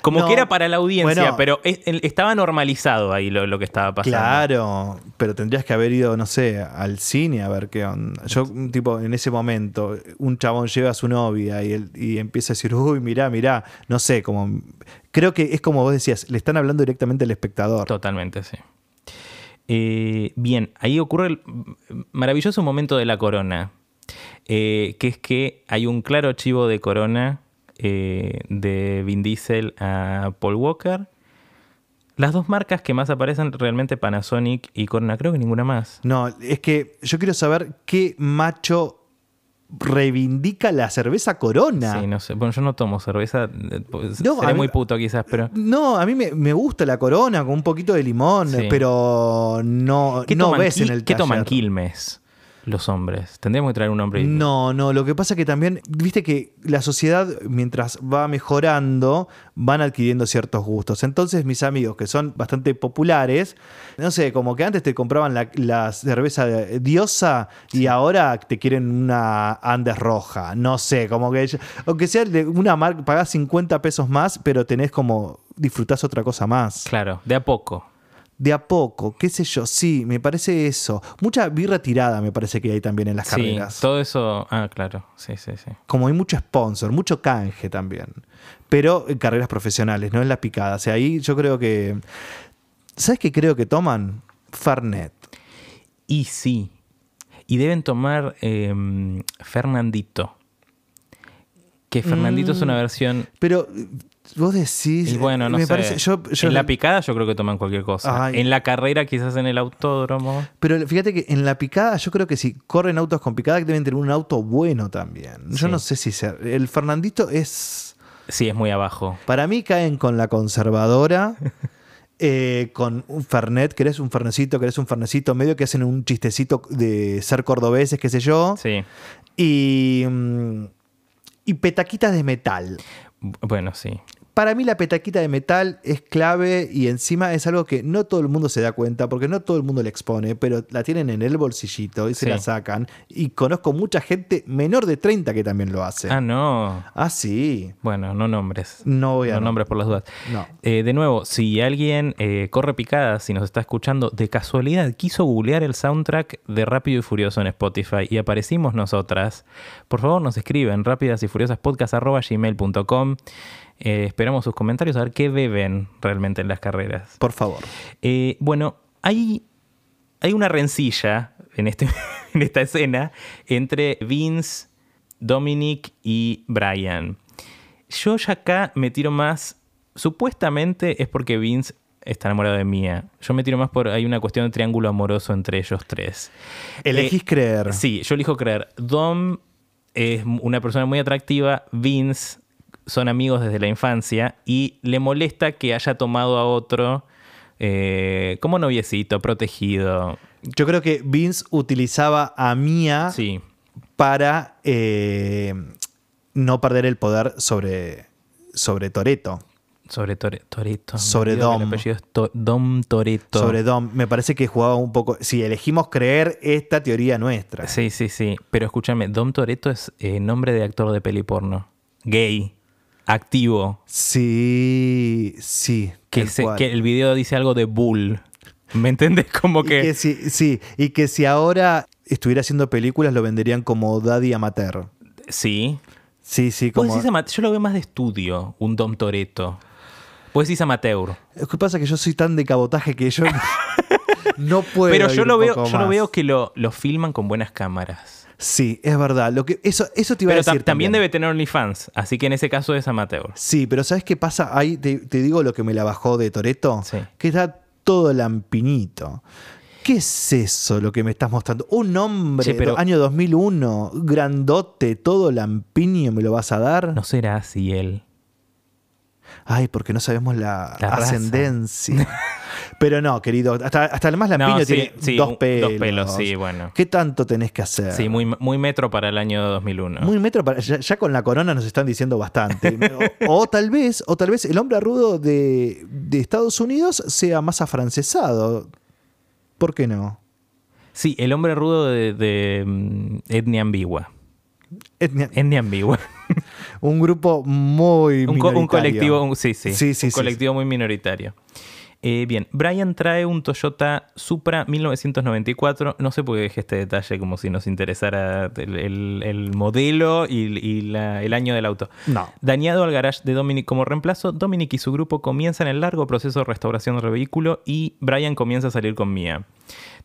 Como No, que era para la audiencia, bueno. pero es- estaba normalizado ahí lo, lo que estaba pasando. Claro, pero tendrías que haber ido, no sé, al cine a ver qué onda. Yo, tipo, en ese momento, un chabón lleva a su novia y, él, y empieza a decir, uy, mirá, mirá, no sé, como... Creo que es como vos decías, le están hablando directamente al espectador. Totalmente, sí. Eh, bien, ahí ocurre el maravilloso momento de la corona, eh, que es que hay un claro chivo de corona eh, de Vin Diesel a Paul Walker. Las dos marcas que más aparecen realmente Panasonic y Corona, creo que ninguna más. No, es que yo quiero saber qué macho reivindica la cerveza Corona. Sí, no sé. Bueno, yo no tomo cerveza. eh, pues, No, seré mí- muy puto quizás, pero. No, a mí me, me gusta la Corona con un poquito de limón, Sí. pero no, ¿Qué, no ves en el ¿qué toman. Quilmes los hombres? Tendríamos que traer un hombre. No, no, lo que pasa es que también, viste que la sociedad, mientras va mejorando, van adquiriendo ciertos gustos. Entonces, mis amigos, que son bastante populares, no sé, como que antes te compraban la, la cerveza de diosa y ahora te quieren una Andes roja. No sé, como que, aunque sea de una marca, pagás 50 pesos más, pero tenés como, disfrutás otra cosa más. Claro, de a poco. De a poco, qué sé yo, sí, me parece eso. Mucha birra tirada me parece que hay también en las Sí, carreras. todo eso. Ah, claro. Sí, sí, sí. como hay mucho sponsor, mucho canje también. Pero en carreras profesionales, no en la picada. O sea, ahí yo creo que. ¿Sabes qué creo que toman? Farnet. Y sí. Y deben tomar em, Fernandito. Que Fernandito es una versión. Pero eh, vos decís. Y bueno, no me sé. parece. Yo, yo- en la picada yo creo que toman cualquier cosa. Ay. En la carrera, quizás en el autódromo. pero fíjate que en la picada, yo creo que si corren autos con picada, deben tener un auto bueno también. Yo Sí. no sé si ser. El Fernandito es. Sí, es muy abajo. Para mí caen con la conservadora. eh, con un Fernet, querés un Fernecito, querés un Fernecito, medio que hacen un chistecito de ser cordobeses, qué sé yo. Sí. y, mm, y petaquitas de metal. Bueno, sí. Para mí la petaquita de metal es clave y encima es algo que no todo el mundo se da cuenta porque no todo el mundo le expone, pero la tienen en el bolsillito y se Sí. la sacan. Y conozco mucha gente menor de 30 que también lo hace. Ah, no. Ah, sí. Bueno, no nombres. No voy a... No nombres por las dudas. No. Eh, de nuevo, si alguien eh, corre picada, si nos está escuchando, de casualidad quiso googlear el soundtrack de Rápido y Furioso en Spotify y aparecimos nosotras, por favor nos escriben rápidas y furiosas gmail.com. Eh, esperamos sus comentarios a ver qué beben realmente en las carreras. Por favor. Eh, bueno, hay, hay una rencilla en, este, en esta escena entre Vince, Dominic y Brian. Yo ya acá me tiro más. Supuestamente es porque Vince está enamorado de Mia. Yo me tiro más por. Hay una cuestión de triángulo amoroso entre ellos tres. Elegís Eh, creer. Sí, yo elijo creer. Dom es una persona muy atractiva. Vince son amigos desde la infancia y le molesta que haya tomado a otro eh, como noviecito, protegido. Yo creo que Vince utilizaba a Mia Sí, para eh, no perder el poder sobre, sobre Toreto. sobre Tore- Toretto. Me Sobre Dom. El apellido es To- Dom Toretto. Sobre Dom. Me parece que jugaba un poco. Si elegimos creer esta teoría nuestra. Sí, sí, sí. Pero escúchame, Dom Toretto es eh, nombre de actor de peli porno. Gay. Activo. Sí, sí. Que, se- que el video dice algo de bull. ¿Me entiendes? Como Y que... que si, sí, y que si ahora estuviera haciendo películas lo venderían como Daddy Amateur. Sí. Sí, sí, como. decís Yo lo veo más de estudio, un Dom Toretto. Vos decís amateur. Lo que pasa es que yo soy tan de cabotaje que yo no puedo. Pero yo ir lo veo, yo lo veo que lo, lo filman con buenas cámaras. Sí, es verdad. Lo que, eso, eso te iba Pero a decir. también debe tener OnlyFans, así que en ese caso es amateur. Sí, pero ¿sabes qué pasa? Ahí te, te digo lo que me la bajó de Toreto. Sí. Que está todo lampiñito. ¿Qué es eso lo que me estás mostrando? Un hombre, pero- año 2001, grandote, todo lampiño, ¿me lo vas a dar? No será así él. Ay, porque no sabemos la, La ascendencia. Pero no, querido, hasta, hasta el más lampiño No, sí, tiene sí, dos pelos. dos pelos, sí, bueno. ¿Qué tanto tenés que hacer? Sí, muy, muy metro para el año 2001. Muy metro para- ya, ya con la corona nos están diciendo bastante. o, o tal vez, o tal vez el hombre rudo de, de Estados Unidos sea más afrancesado. ¿Por qué no? Sí, el hombre rudo de, de, mm, etnia ambigua. Etnia- Etnia ambigua. un grupo muy un, co- un colectivo, un- sí, sí, Sí, sí, un sí, colectivo muy minoritario. Eh, bien, Brian trae un Toyota Supra 1994. No sé por qué dejé este detalle como si nos interesara el, el- el modelo y, y la- el año del auto. No. Dañado al garage de Dominic como reemplazo, Dominic y su grupo comienzan el largo proceso de restauración del vehículo y Brian comienza a salir con Mia.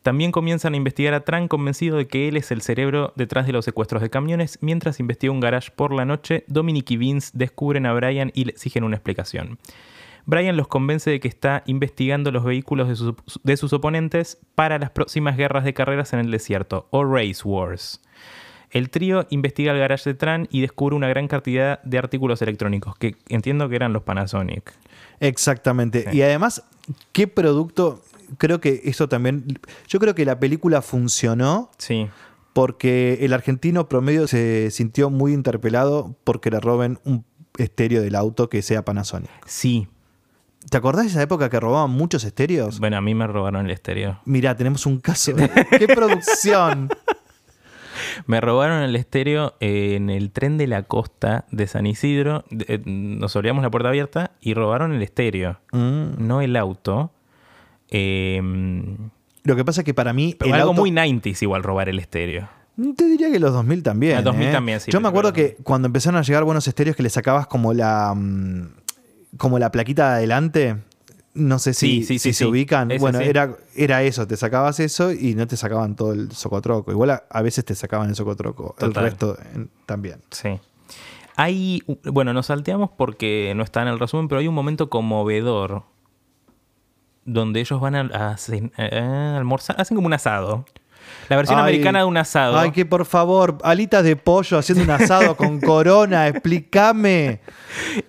También comienzan a investigar a Tran convencido de que él es el cerebro detrás de los secuestros de camiones. Mientras investiga un garage por la noche, Dominic y Vince descubren a Brian y le exigen una explicación. Brian los convence de que está investigando los vehículos de sus, de sus oponentes para las próximas guerras de carreras en el desierto, o Race Wars. El trío investiga el garage de Tran y descubre una gran cantidad de artículos electrónicos, que entiendo que eran los Panasonic. Exactamente. Sí. Y además, ¿qué producto? Creo que esto también. Yo creo que la película funcionó Sí, porque el argentino promedio se sintió muy interpelado porque le roben un estéreo del auto que sea Panasonic. sí. ¿Te acordás de esa época que robaban muchos estéreos? Bueno, a mí me robaron el estéreo. Mirá, tenemos un caso. ¡Qué producción! Me robaron el estéreo en el tren de la costa de San Isidro. Eh, Nos olvidamos la puerta abierta y robaron el estéreo, Mm. no el auto. Eh, Lo que pasa es que para mí. pero el algo auto- muy 90s igual robar el estéreo. Te diría que los 2000 también. Ah, 2000 ¿eh? también, sí, Yo me acuerdo que cuando empezaron a llegar buenos estéreos que le sacabas como la. Como la plaquita de adelante. No sé si, Sí, sí, si sí, se ubican. Bueno, era, era eso, te sacabas eso y no te sacaban todo el socotroco. Igual a, a veces te sacaban el socotroco, el resto eh, también. Sí. Hay, bueno, nos salteamos porque no está en el resumen, pero hay un momento conmovedor donde ellos van a, a cen- a almorzar, hacen como un asado. La versión Ay, americana de un asado. Ay, que por favor, alitas de pollo haciendo un asado con corona, explícame.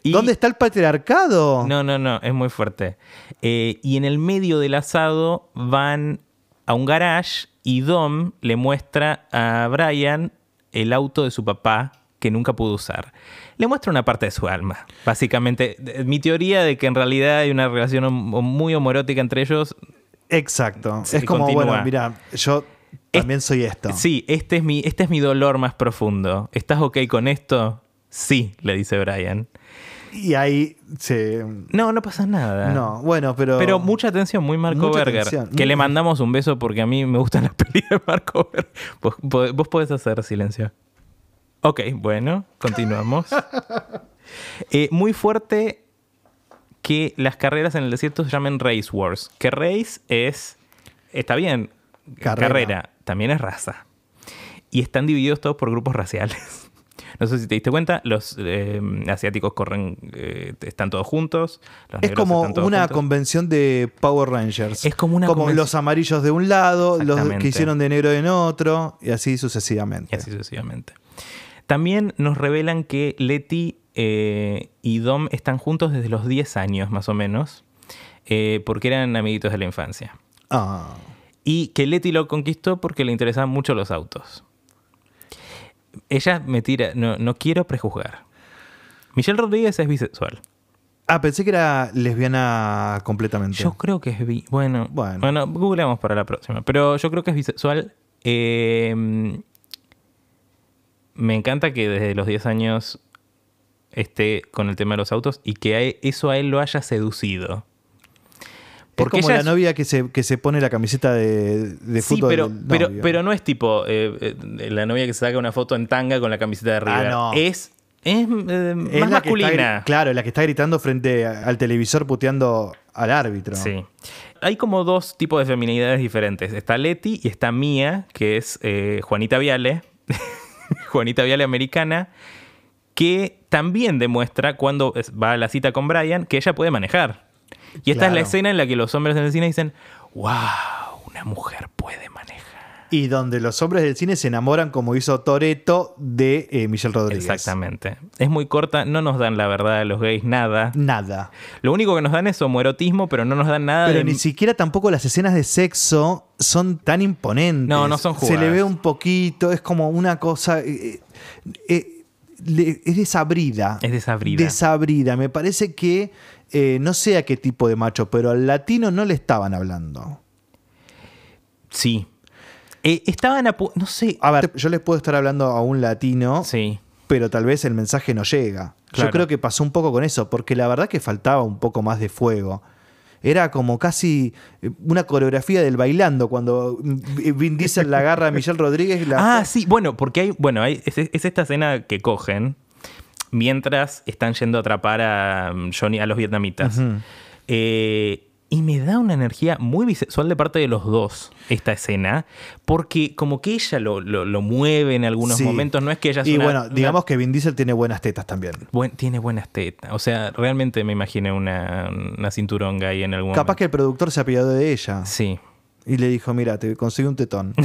Y- ¿Dónde está el patriarcado? No, no, no, es muy fuerte. Eh, y en el medio del asado van a un garage y Dom le muestra a Brian el auto de su papá que nunca pudo usar. Le muestra una parte de su alma, básicamente. Mi teoría de que en realidad hay una relación muy homoerótica entre ellos. Exacto. Es como, continúa. bueno, mira, yo también soy esto. Sí, este es, mi, este es mi dolor más profundo. ¿Estás ok con esto? Sí, le dice Brian. Y ahí se. No, no pasa nada. No, bueno, pero. Pero mucha atención, muy Marco Mucha Berger. atención. Que le mandamos un beso porque a mí me gustan las pelis de Marco Berger. Vos, vos podés hacer silencio. Ok, bueno, continuamos. Eh, muy fuerte que las carreras en el desierto se llamen Race Wars. Que race es. Está bien, Carrera. carrera. También es raza. Y están divididos todos por grupos raciales. No sé si te diste cuenta, los eh, asiáticos corren, eh, están todos juntos. los Es como una juntos. convención de Power Rangers. Es como una Como los amarillos de un lado, los que hicieron de negro en otro, y así Y sucesivamente. así sucesivamente. También nos revelan que Letty eh, y Dom están juntos desde los 10 años, más o menos, porque eran amiguitos de la infancia. Ah. Y que Letty lo conquistó porque le interesaban mucho los autos. Ella me tira, no, no quiero prejuzgar. Michelle Rodríguez es bisexual. Ah, pensé que era lesbiana completamente. Yo creo que es bi. Bueno, Bueno. bueno. googleamos para la próxima. Pero yo creo que es bisexual. Eh, me encanta que desde los 10 años esté con el tema de los autos y que e- eso a él lo haya seducido. Es como la es- novia que se, que se pone la camiseta de, de Sí, fútbol. pero, no es tipo eh, eh, la novia que se saca una foto en tanga con la camiseta de arriba. Ah, no. Es, es, eh, Es más la que está masculina. claro, la que está gritando frente al televisor puteando al árbitro. Sí. Hay como dos tipos de feminidades diferentes. Está Leti y está Mía, que es eh, Juanita Viale, Juanita Viale americana, que también demuestra cuando va a la cita con Brian que ella puede manejar. Y esta es la escena en la que los hombres en el cine dicen, wow, una mujer puede manejar. Y donde los hombres del cine se enamoran, como hizo Toreto, de eh, Michelle Rodríguez. Exactamente. Es muy corta, no nos dan la verdad a los gays nada. Nada. Lo único que nos dan es homoerotismo, pero no nos dan nada Pero de... ni siquiera tampoco las escenas de sexo son tan imponentes. No, no son Se jugadas. le ve un poquito, es como una cosa. eh, eh, es desabrida. Es desabrida. Desabrida. Me parece que eh, no sé a qué tipo de macho, pero al latino no le estaban hablando. Sí. Eh, estaban a... No sé. A ver, yo les puedo estar hablando a un latino, Sí. pero tal vez el mensaje no llega. Claro. Yo creo que pasó un poco con eso, porque la verdad que faltaba un poco más de fuego. era como casi eh, una coreografía del bailando cuando mm, Vin Diesel la agarra a Michelle Rodríguez. La... Ah, sí, bueno, porque hay, bueno, hay, es, es esta escena que cogen mientras están yendo a atrapar a mm, Johnny, a los vietnamitas. Eh, y me da una energía muy bisexual de parte de los dos esta escena, porque como que ella lo, lo- lo mueve en algunos Sí. momentos, no es que ella es Y una- bueno, una- digamos que Vin Diesel tiene buenas tetas también. buen- tiene buenas tetas. O sea, realmente me imaginé una, una cinturonga ahí en algún Capaz que el productor se apiadó de ella Sí. y le dijo, mira, te conseguí un tetón.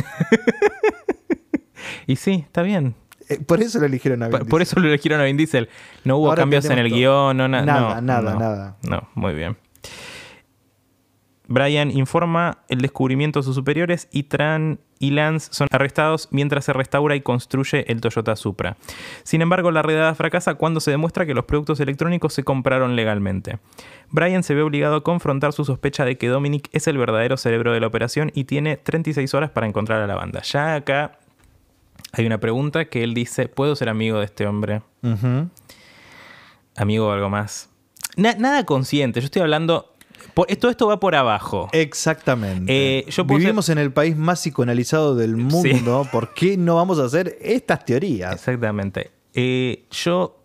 Y sí, está bien. Eh, Por eso lo eligieron a Vin Por, eso lo elegieron a Vin Diesel. No hubo Ahora cambios en el todo. guion, no, na- Nada, no, nada, no. nada. No, muy bien. Brian informa el descubrimiento a sus superiores y Tran y Lance son arrestados mientras se restaura y construye el Toyota Supra. Sin embargo, la redada fracasa cuando se demuestra que los productos electrónicos se compraron legalmente. Brian se ve obligado a confrontar su sospecha de que Dominic es el verdadero cerebro de la operación y tiene 36 horas para encontrar a la banda. Ya acá hay una pregunta que él dice, ¿puedo ser amigo de este hombre? Amigo o algo más. Na- nada consciente, yo estoy hablando... por- todo esto va por abajo. Exactamente. Eh, yo Vivimos en el país más psicoanalizado del mundo. ¿Por qué no vamos a hacer estas teorías? Exactamente. Eh, yo,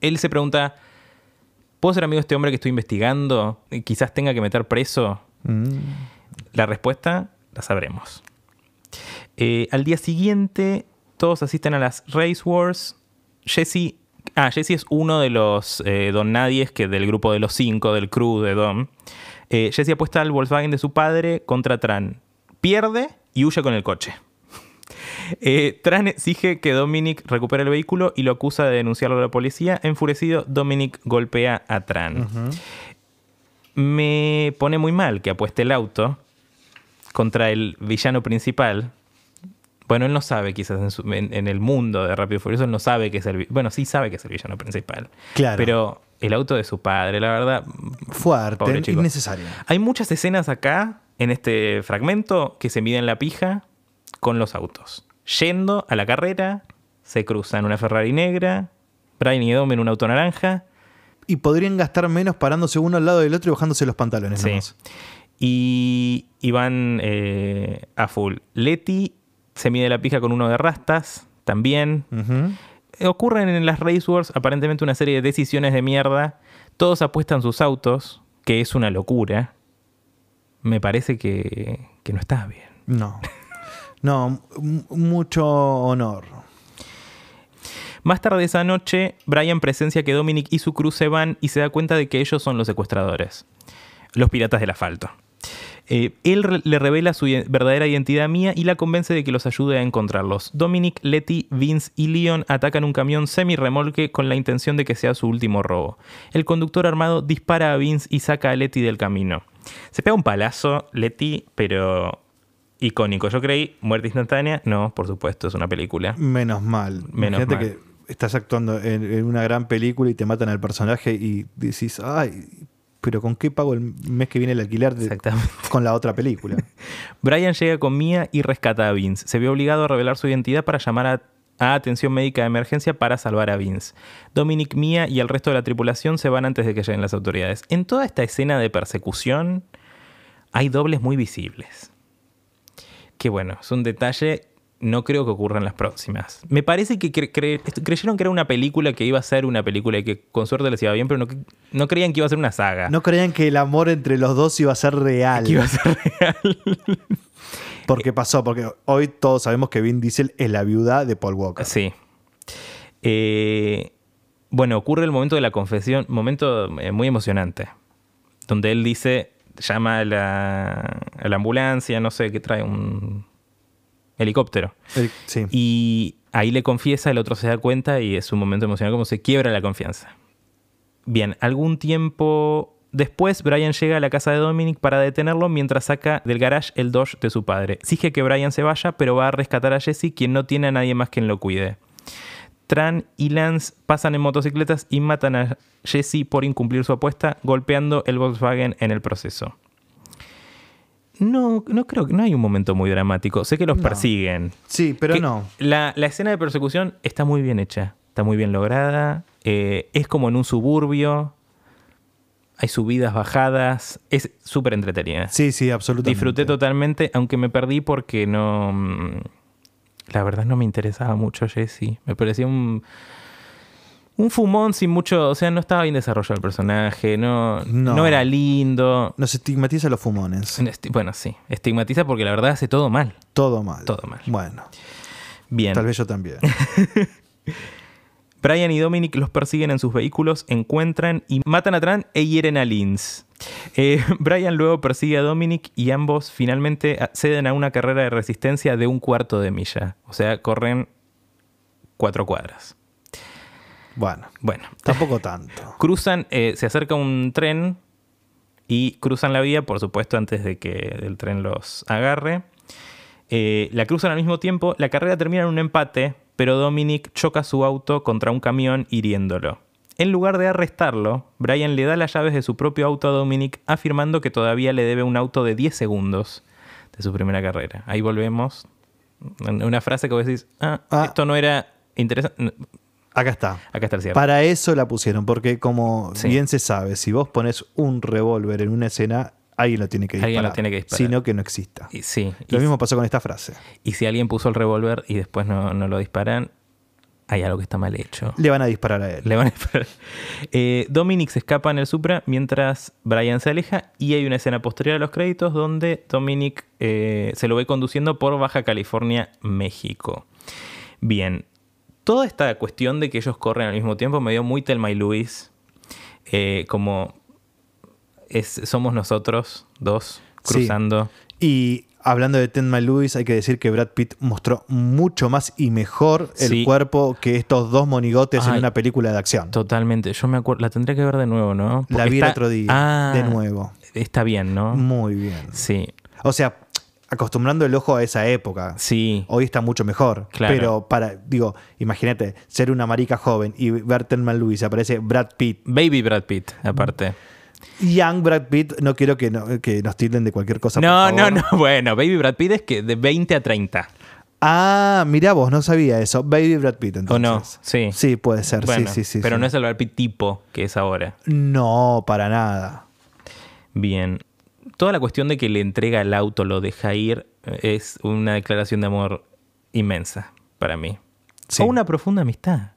él se pregunta, ¿puedo ser amigo de este hombre que estoy investigando? Eh, Quizás tenga que meter preso. Mm. La respuesta la sabremos. Eh, al día siguiente, todos asisten a las Race Wars. Jesse, ah, Jesse es uno de los eh, Don Nadies que del grupo de los cinco, del crew de Don. Eh, Jesse apuesta al Volkswagen de su padre contra Tran. Pierde y huye con el coche. Eh, Tran exige que Dominic recupere el vehículo y lo acusa de denunciarlo a la policía. Enfurecido, Dominic golpea a Tran. Me pone muy mal que apueste el auto contra el villano principal. Bueno, él no sabe, quizás en, su- en- en el mundo de Rápido y Furioso, él no sabe que es el. Bueno, sí sabe que es el villano principal. Claro. Pero el auto de su padre, la verdad. Fuerte, innecesario. Hay muchas escenas acá, en este fragmento, que se miden la pija con los autos. Yendo a la carrera, se cruzan una Ferrari negra, Brian y Dom en un auto naranja. Y podrían gastar menos parándose uno al lado del otro y bajándose los pantalones. Sí. nomás. Y, y van eh, a full. Letty se mide la pija con uno de rastas, también. Ocurren en las Race Wars aparentemente una serie de decisiones de mierda. Todos apuestan sus autos, que es una locura. Me parece que, que no está bien. No. No, mucho honor. Más tarde esa noche, Brian presencia que Dominic y su crew se van y se da cuenta de que ellos son los secuestradores, los piratas del asfalto. Eh, él re- le revela su verdadera identidad mía y la convence de que los ayude a encontrarlos. Dominic, Letty, Vince y Leon atacan un camión semi-remolque con la intención de que sea su último robo. El conductor armado dispara a Vince y saca a Letty del camino. Se pega un palazo, Letty, pero icónico. Yo creí, muerte instantánea. No, por supuesto, es una película. Menos mal. Menos Imagínate mal. que estás actuando en, en una gran película y te matan al personaje y decís, ay, pero ¿con qué pago el mes que viene el alquiler de- con la otra película? Brian llega con Mia y rescata a Vince. Se ve obligado a revelar su identidad para llamar a, a atención médica de emergencia para salvar a Vince. Dominic, Mia y el resto de la tripulación se van antes de que lleguen las autoridades. En toda esta escena de persecución hay dobles muy visibles. Que bueno, es un detalle, no creo que ocurra en las próximas. Me parece que cre- cre- creyeron que era una película que iba a ser una película y que con suerte les iba bien, pero no, no creían que iba a ser una saga. No creían que el amor entre los dos iba a ser real. que iba a ser real. Porque pasó, porque hoy todos sabemos que Vin Diesel es la viuda de Paul Walker. Sí. Eh, bueno, ocurre el momento de la confesión, momento eh, muy emocionante, donde él dice, llama a la, a la ambulancia, no sé, que trae un helicóptero. El- sí. Y ahí le confiesa, el otro se da cuenta y es un momento emocional como se quiebra la confianza. Bien, algún tiempo después Brian llega a la casa de Dominic para detenerlo mientras saca del garage el Dodge de su padre. Exige que Brian se vaya, pero va a rescatar a Jesse, quien no tiene a nadie más quien lo cuide. Tran y Lance pasan en motocicletas y matan a Jesse por incumplir su apuesta, golpeando el Volkswagen en el proceso. No, no creo que no hay un momento muy dramático. Sé que los No. persiguen. Sí, pero Que no. La, la escena de persecución está muy bien hecha, está muy bien lograda. eh, es como en un suburbio. hay subidas, bajadas. Es súper entretenida. Sí, sí, absolutamente. Disfruté totalmente, aunque me perdí porque no. mm, La verdad no me interesaba mucho Jesse. Me parecía un. Un fumón sin mucho. O sea, no estaba bien desarrollado el personaje. No, No. no. era lindo. Nos estigmatiza los fumones. Bueno, sí. Estigmatiza porque la verdad hace todo mal. Todo mal. Todo mal. Bueno, Bien. tal vez yo también. Brian y Dominic los persiguen en sus vehículos, encuentran y matan a Tran e hieren a Linz. Eh, Brian luego persigue a Dominic y ambos finalmente acceden a una carrera de resistencia de un cuarto de milla. O sea, corren cuatro cuadras. Bueno, Bueno, tampoco tanto. cruzan, eh, se acerca un tren y cruzan la vía, por supuesto, antes de que el tren los agarre. Eh, la cruzan al mismo tiempo, la carrera termina en un empate, pero Dominic choca su auto contra un camión hiriéndolo. En lugar de arrestarlo, Brian le da las llaves de su propio auto a Dominic, afirmando que todavía le debe un auto de 10 segundos de su primera carrera. Ahí volvemos. Una frase que vos decís, ah, Ah. esto no era interesante. Acá está. Acá está el cierre. Para eso la pusieron, porque como Sí. bien se sabe, si vos pones un revólver en una escena, alguien lo tiene que disparar. Alguien lo tiene que disparar. Sino que no exista. Y- sí. Lo y- mismo pasó con esta frase. Y si alguien puso el revólver y después no, no lo disparan, hay algo que está mal hecho. Le van a disparar a él. Le van a disparar. Eh, Dominic se escapa en el Supra mientras Brian se aleja y hay una escena posterior a los créditos donde Dominic eh, se lo ve conduciendo por Baja California, México. Bien, toda esta cuestión de que ellos corren al mismo tiempo me dio muy Telma y Luis, eh, como es, somos nosotros dos Sí. cruzando. Y hablando de Tenma Lewis, hay que decir que Brad Pitt mostró mucho más y mejor el Sí. cuerpo que estos dos monigotes en una película de acción. Totalmente. Yo me acuerdo, la tendré que ver de nuevo, ¿no? La vi el otro día, Ah, de nuevo. Está bien, ¿no? Muy bien. Sí, O sea, acostumbrando el ojo a esa época. sí. Hoy está mucho mejor. Claro. Pero para, digo, imagínate, ser una marica joven y ver Tenma Lewis, aparece Brad Pitt. Baby Brad Pitt, aparte. Young Brad Pitt, no quiero que, no- que nos tilden de cualquier cosa. por No, no, favor. no. Bueno, Baby Brad Pitt es que de 20 a 30. Ah, mirá vos, no sabía eso. Baby Brad Pitt, entonces. ¿O no? Sí. Sí, puede ser, Bueno, sí, sí, sí. Pero sí. no es el Brad Pitt tipo que es ahora. No, para nada. Bien. Toda la cuestión de que le entrega el auto, lo deja ir, eh, es una declaración de amor inmensa para mí. Sí. O una profunda amistad.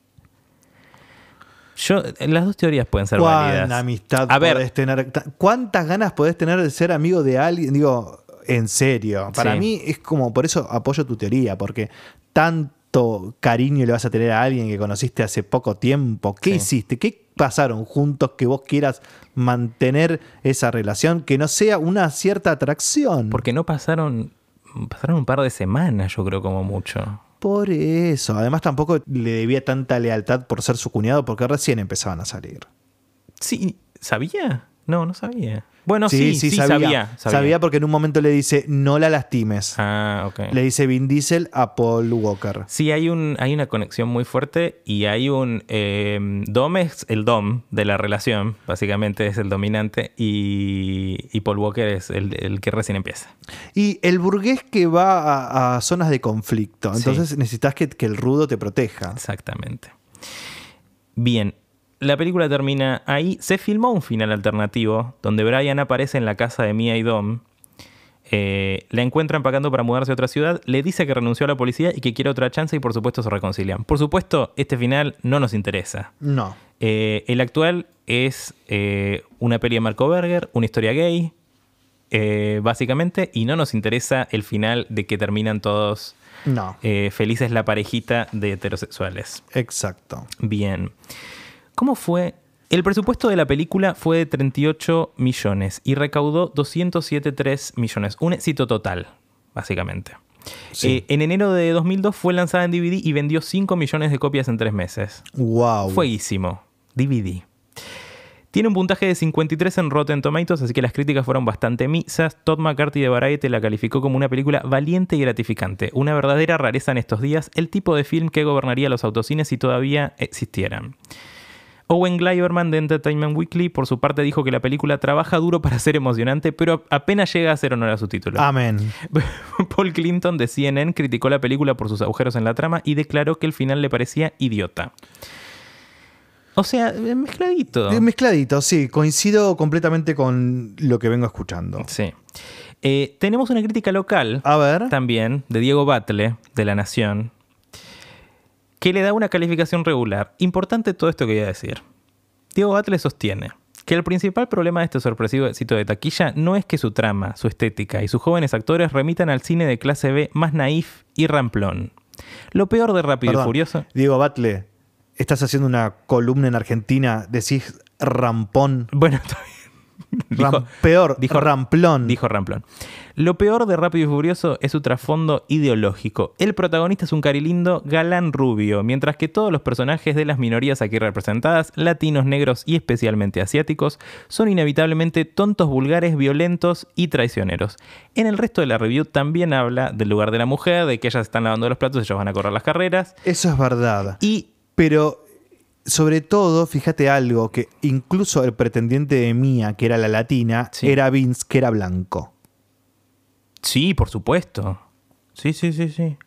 Yo, las dos teorías pueden ser válidas. ¿Cuánta amistad A ver, podés tener? Ta- ¿Cuántas ganas podés tener de ser amigo de alguien? Digo, en serio. Para Sí. mí es como, por eso apoyo tu teoría, porque cariño le vas a tener a alguien que conociste hace poco tiempo. ¿Qué Sí. hiciste? ¿Qué pasaron juntos que vos quieras mantener esa relación? Que no sea una cierta atracción. porque no pasaron, pasaron un par de semanas, yo creo, como mucho. Por eso. Además, tampoco le debía tanta lealtad por ser su cuñado, porque recién empezaban a salir. Sí, ¿sabía? No, no sabía. Bueno, sí, sí, sabía, sabía. Sabía porque en un momento le dice, no la lastimes. Ah, ok. Le dice Vin Diesel a Paul Walker. Sí, hay, un, hay una conexión muy fuerte y hay un... eh, Dom es el Dom de la relación, básicamente es el dominante, y, y Paul Walker es el, el que recién empieza. Y el burgués que va a, a zonas de conflicto. Sí. Entonces necesitas que, que el rudo te proteja. Exactamente. Bien, la película termina ahí. Se filmó un final alternativo donde Brian aparece en la casa de Mia y Dom. Eh, la encuentran pagando para mudarse a otra ciudad. Le dice que renunció a la policía y que quiere otra chance y por supuesto se reconcilian. Por supuesto, este final no nos interesa. No. Eh, el actual es eh, una peli de Marco Berger, una historia gay, básicamente, y no nos interesa el final de que terminan todos No. felices la parejita de heterosexuales. Exacto. Bien. ¿Cómo fue? El presupuesto de la película fue de 38 millones y recaudó 207,3 millones. Un éxito total, básicamente. Sí. Eh, en enero de 2002 fue lanzada en DVD y vendió 5 millones de copias en tres meses. Wow. Fueguísimo. DVD. Tiene un puntaje de 53 en Rotten Tomatoes, así que las críticas fueron bastante misas. Todd McCarthy de Variety la calificó como una película valiente y gratificante, una verdadera rareza en estos días, el tipo de film que gobernaría los autocines si todavía existieran. Owen Gleiberman de Entertainment Weekly, por su parte, dijo que la película trabaja duro para ser emocionante, pero apenas llega a hacer honor a su título. Amén. Paul Clinton de CNN criticó la película por sus agujeros en la trama y declaró que el final le parecía idiota. O sea, eh, mezcladito. Eh, Mezcladito, sí, coincido completamente con lo que vengo escuchando. Sí. Eh, tenemos una crítica local A ver, también de Diego Batle, de La Nación, que le da una calificación regular. Importante todo esto que voy a decir. Diego Batle sostiene que el principal problema de este sorpresivo éxito de taquilla no es que su trama, su estética y sus jóvenes actores remitan al cine de clase B más naif y ramplón. Lo peor de Rápido Perdón. y Furioso. Diego Batle, estás haciendo una columna en Argentina, decís rampón. Bueno, está bien. Ram- peor, dijo- ramplón. Dijo Ramplón. Lo peor de Rápido y Furioso es su trasfondo ideológico. El protagonista es un carilindo galán rubio, mientras que todos los personajes de las minorías aquí representadas, latinos, negros y especialmente asiáticos, son inevitablemente tontos, vulgares, violentos y traicioneros. En el resto de la review también habla del lugar de la mujer, de que ellas están lavando los platos, ellos van a correr las carreras. Eso es verdad. Y Pero sobre todo, fíjate algo, que incluso el pretendiente de Mía, que era la latina, Sí. era Vince, que era blanco. Sí, por supuesto. Sí, sí, sí, sí.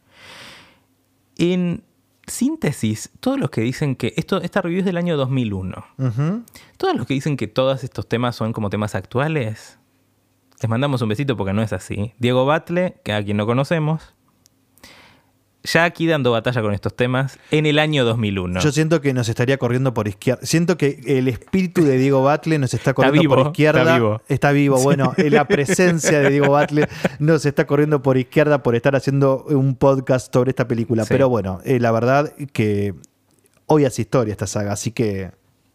En síntesis, todos los que dicen que esto, esta review es del año 2001, Ujú. todos los que dicen que todos estos temas son como temas actuales, les mandamos un besito porque no es así. Diego Batle, que a quien no conocemos, ya aquí dando batalla con estos temas en el año 2001. Yo siento que nos estaría corriendo por izquierda. Siento que el espíritu de Diego Batle nos está corriendo vivo, por izquierda. está vivo. Está vivo. Bueno, la presencia de Diego Batle nos está corriendo por izquierda por estar haciendo un podcast sobre esta película. Sí. Pero bueno, eh, la verdad que hoy hace historia esta saga, así que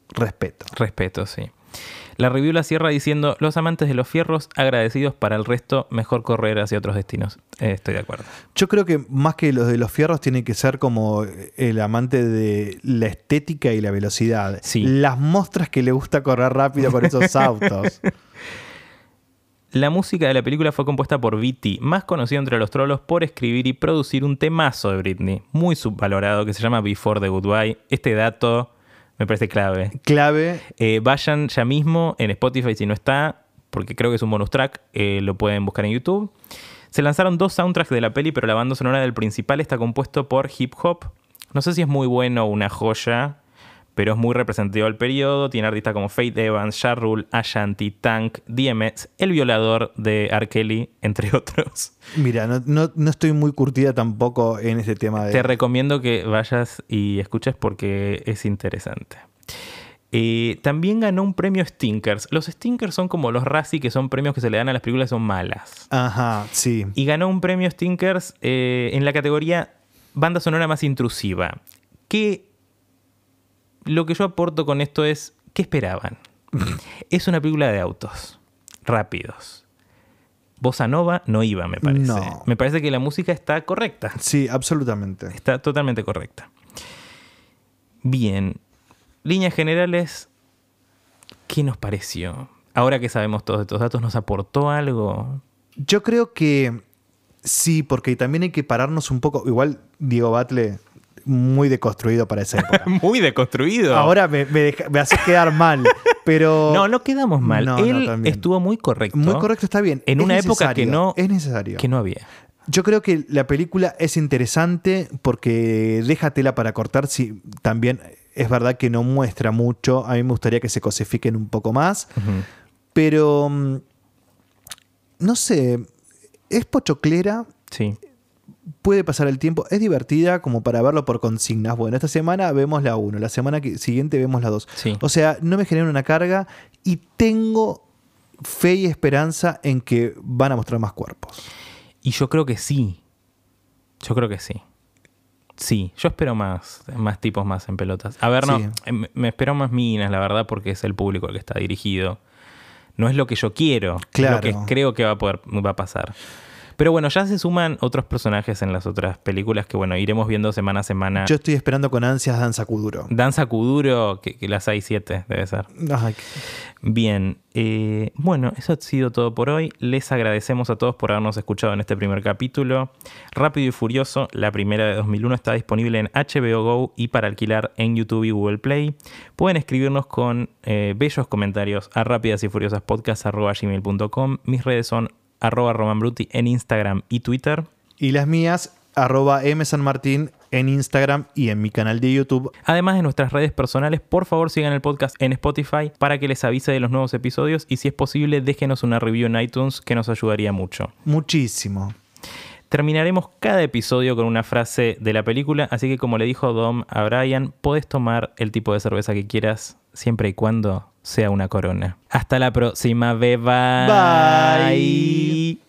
respeto. Respeto, sí. La review la cierra diciendo, los amantes de los fierros agradecidos para el resto, mejor correr hacia otros destinos. Eh, estoy de acuerdo. Yo creo que más que los de los fierros tiene que ser como el amante de la estética y la velocidad. Sí. Las mostras que le gusta correr rápido con esos autos. La música de la película fue compuesta por Viti, más conocido entre los trolos por escribir y producir un temazo de Britney, muy subvalorado, que se llama Before the Goodbye. Este dato me parece clave. Clave. Eh, vayan ya mismo en Spotify si no está, porque creo que es un bonus track, eh, lo pueden buscar en YouTube. Se lanzaron dos soundtracks de la peli, pero la banda sonora del principal está compuesto por hip hop. No sé si es muy bueno o una joya, pero es muy representativo del periodo. Tiene artistas como Faith Evans, Ja Rule, Ashanti, Tank, DMX, El Violador de R. Kelly, entre otros. Mira, no, no- no estoy muy curtida tampoco en ese tema de. Te recomiendo que vayas y escuches porque es interesante. Eh, también ganó un premio Stinkers. Los Stinkers son como los Razzie, que son premios que se le dan a las películas que son malas. Ajá, sí. Y ganó un premio Stinkers eh, en la categoría banda sonora más intrusiva. Que lo que yo aporto con esto es, ¿qué esperaban? es una película de autos, rápidos. Bossa Nova no iba, me parece. No. Me parece que la música está correcta. Sí, absolutamente. Está totalmente correcta. Bien. Líneas generales, ¿qué nos pareció? Ahora que sabemos todos estos datos, ¿nos aportó algo? Yo creo que sí, porque también hay que pararnos un poco. Igual Diego Batle, muy deconstruido para esa época. Muy deconstruido. Ahora me, me, deja- me hace quedar mal, pero. No, no quedamos mal. No, Él estuvo muy correcto. Muy correcto, está bien. En Es una época que no, Es necesario. que no había. Yo creo que la película es interesante porque deja tela para cortar. Si también es verdad que no muestra mucho. A mí me gustaría que se cosifiquen un poco más. Pero. mm, No sé. Es pochoclera. Sí. Puede pasar el tiempo. Es divertida como para verlo por consignas. Bueno, esta semana vemos la 1. La semana que- siguiente vemos la 2. Sí. O sea, no me genera una carga. Y tengo fe y esperanza en que van a mostrar más cuerpos. Y yo creo que sí. Yo creo que sí. Sí, yo espero más, más tipos más en pelotas. A ver, no, Sí. em- me espero más minas, la verdad, porque es el público el que está dirigido. No es lo que yo quiero, Claro. es lo que creo que va a poder, va a pasar. Pero bueno, ya se suman otros personajes en las otras películas que bueno, iremos viendo semana a semana. Yo estoy esperando con ansias Danza Kuduro. Danza Kuduro, que, que las hay siete, debe ser. Ay, Bien, eh, bueno, eso ha sido todo por hoy. Les agradecemos a todos por habernos escuchado en este primer capítulo. Rápido y Furioso, la primera de 2001, está disponible en HBO Go y para alquilar en YouTube y Google Play. Pueden escribirnos con eh, bellos comentarios a rápidas y furiosas gmail.com. Mis redes son arroba romanbruti en Instagram y Twitter. Y las mías, arroba msanmartín en Instagram y en mi canal de YouTube. Además de nuestras redes personales, por favor sigan el podcast en Spotify para que les avise de los nuevos episodios y si es posible déjenos una review en iTunes que nos ayudaría mucho. Muchísimo. Terminaremos cada episodio con una frase de la película, así que como le dijo Dom a Brian, podés tomar el tipo de cerveza que quieras siempre y cuando sea una corona. Hasta la próxima, beba. Bye.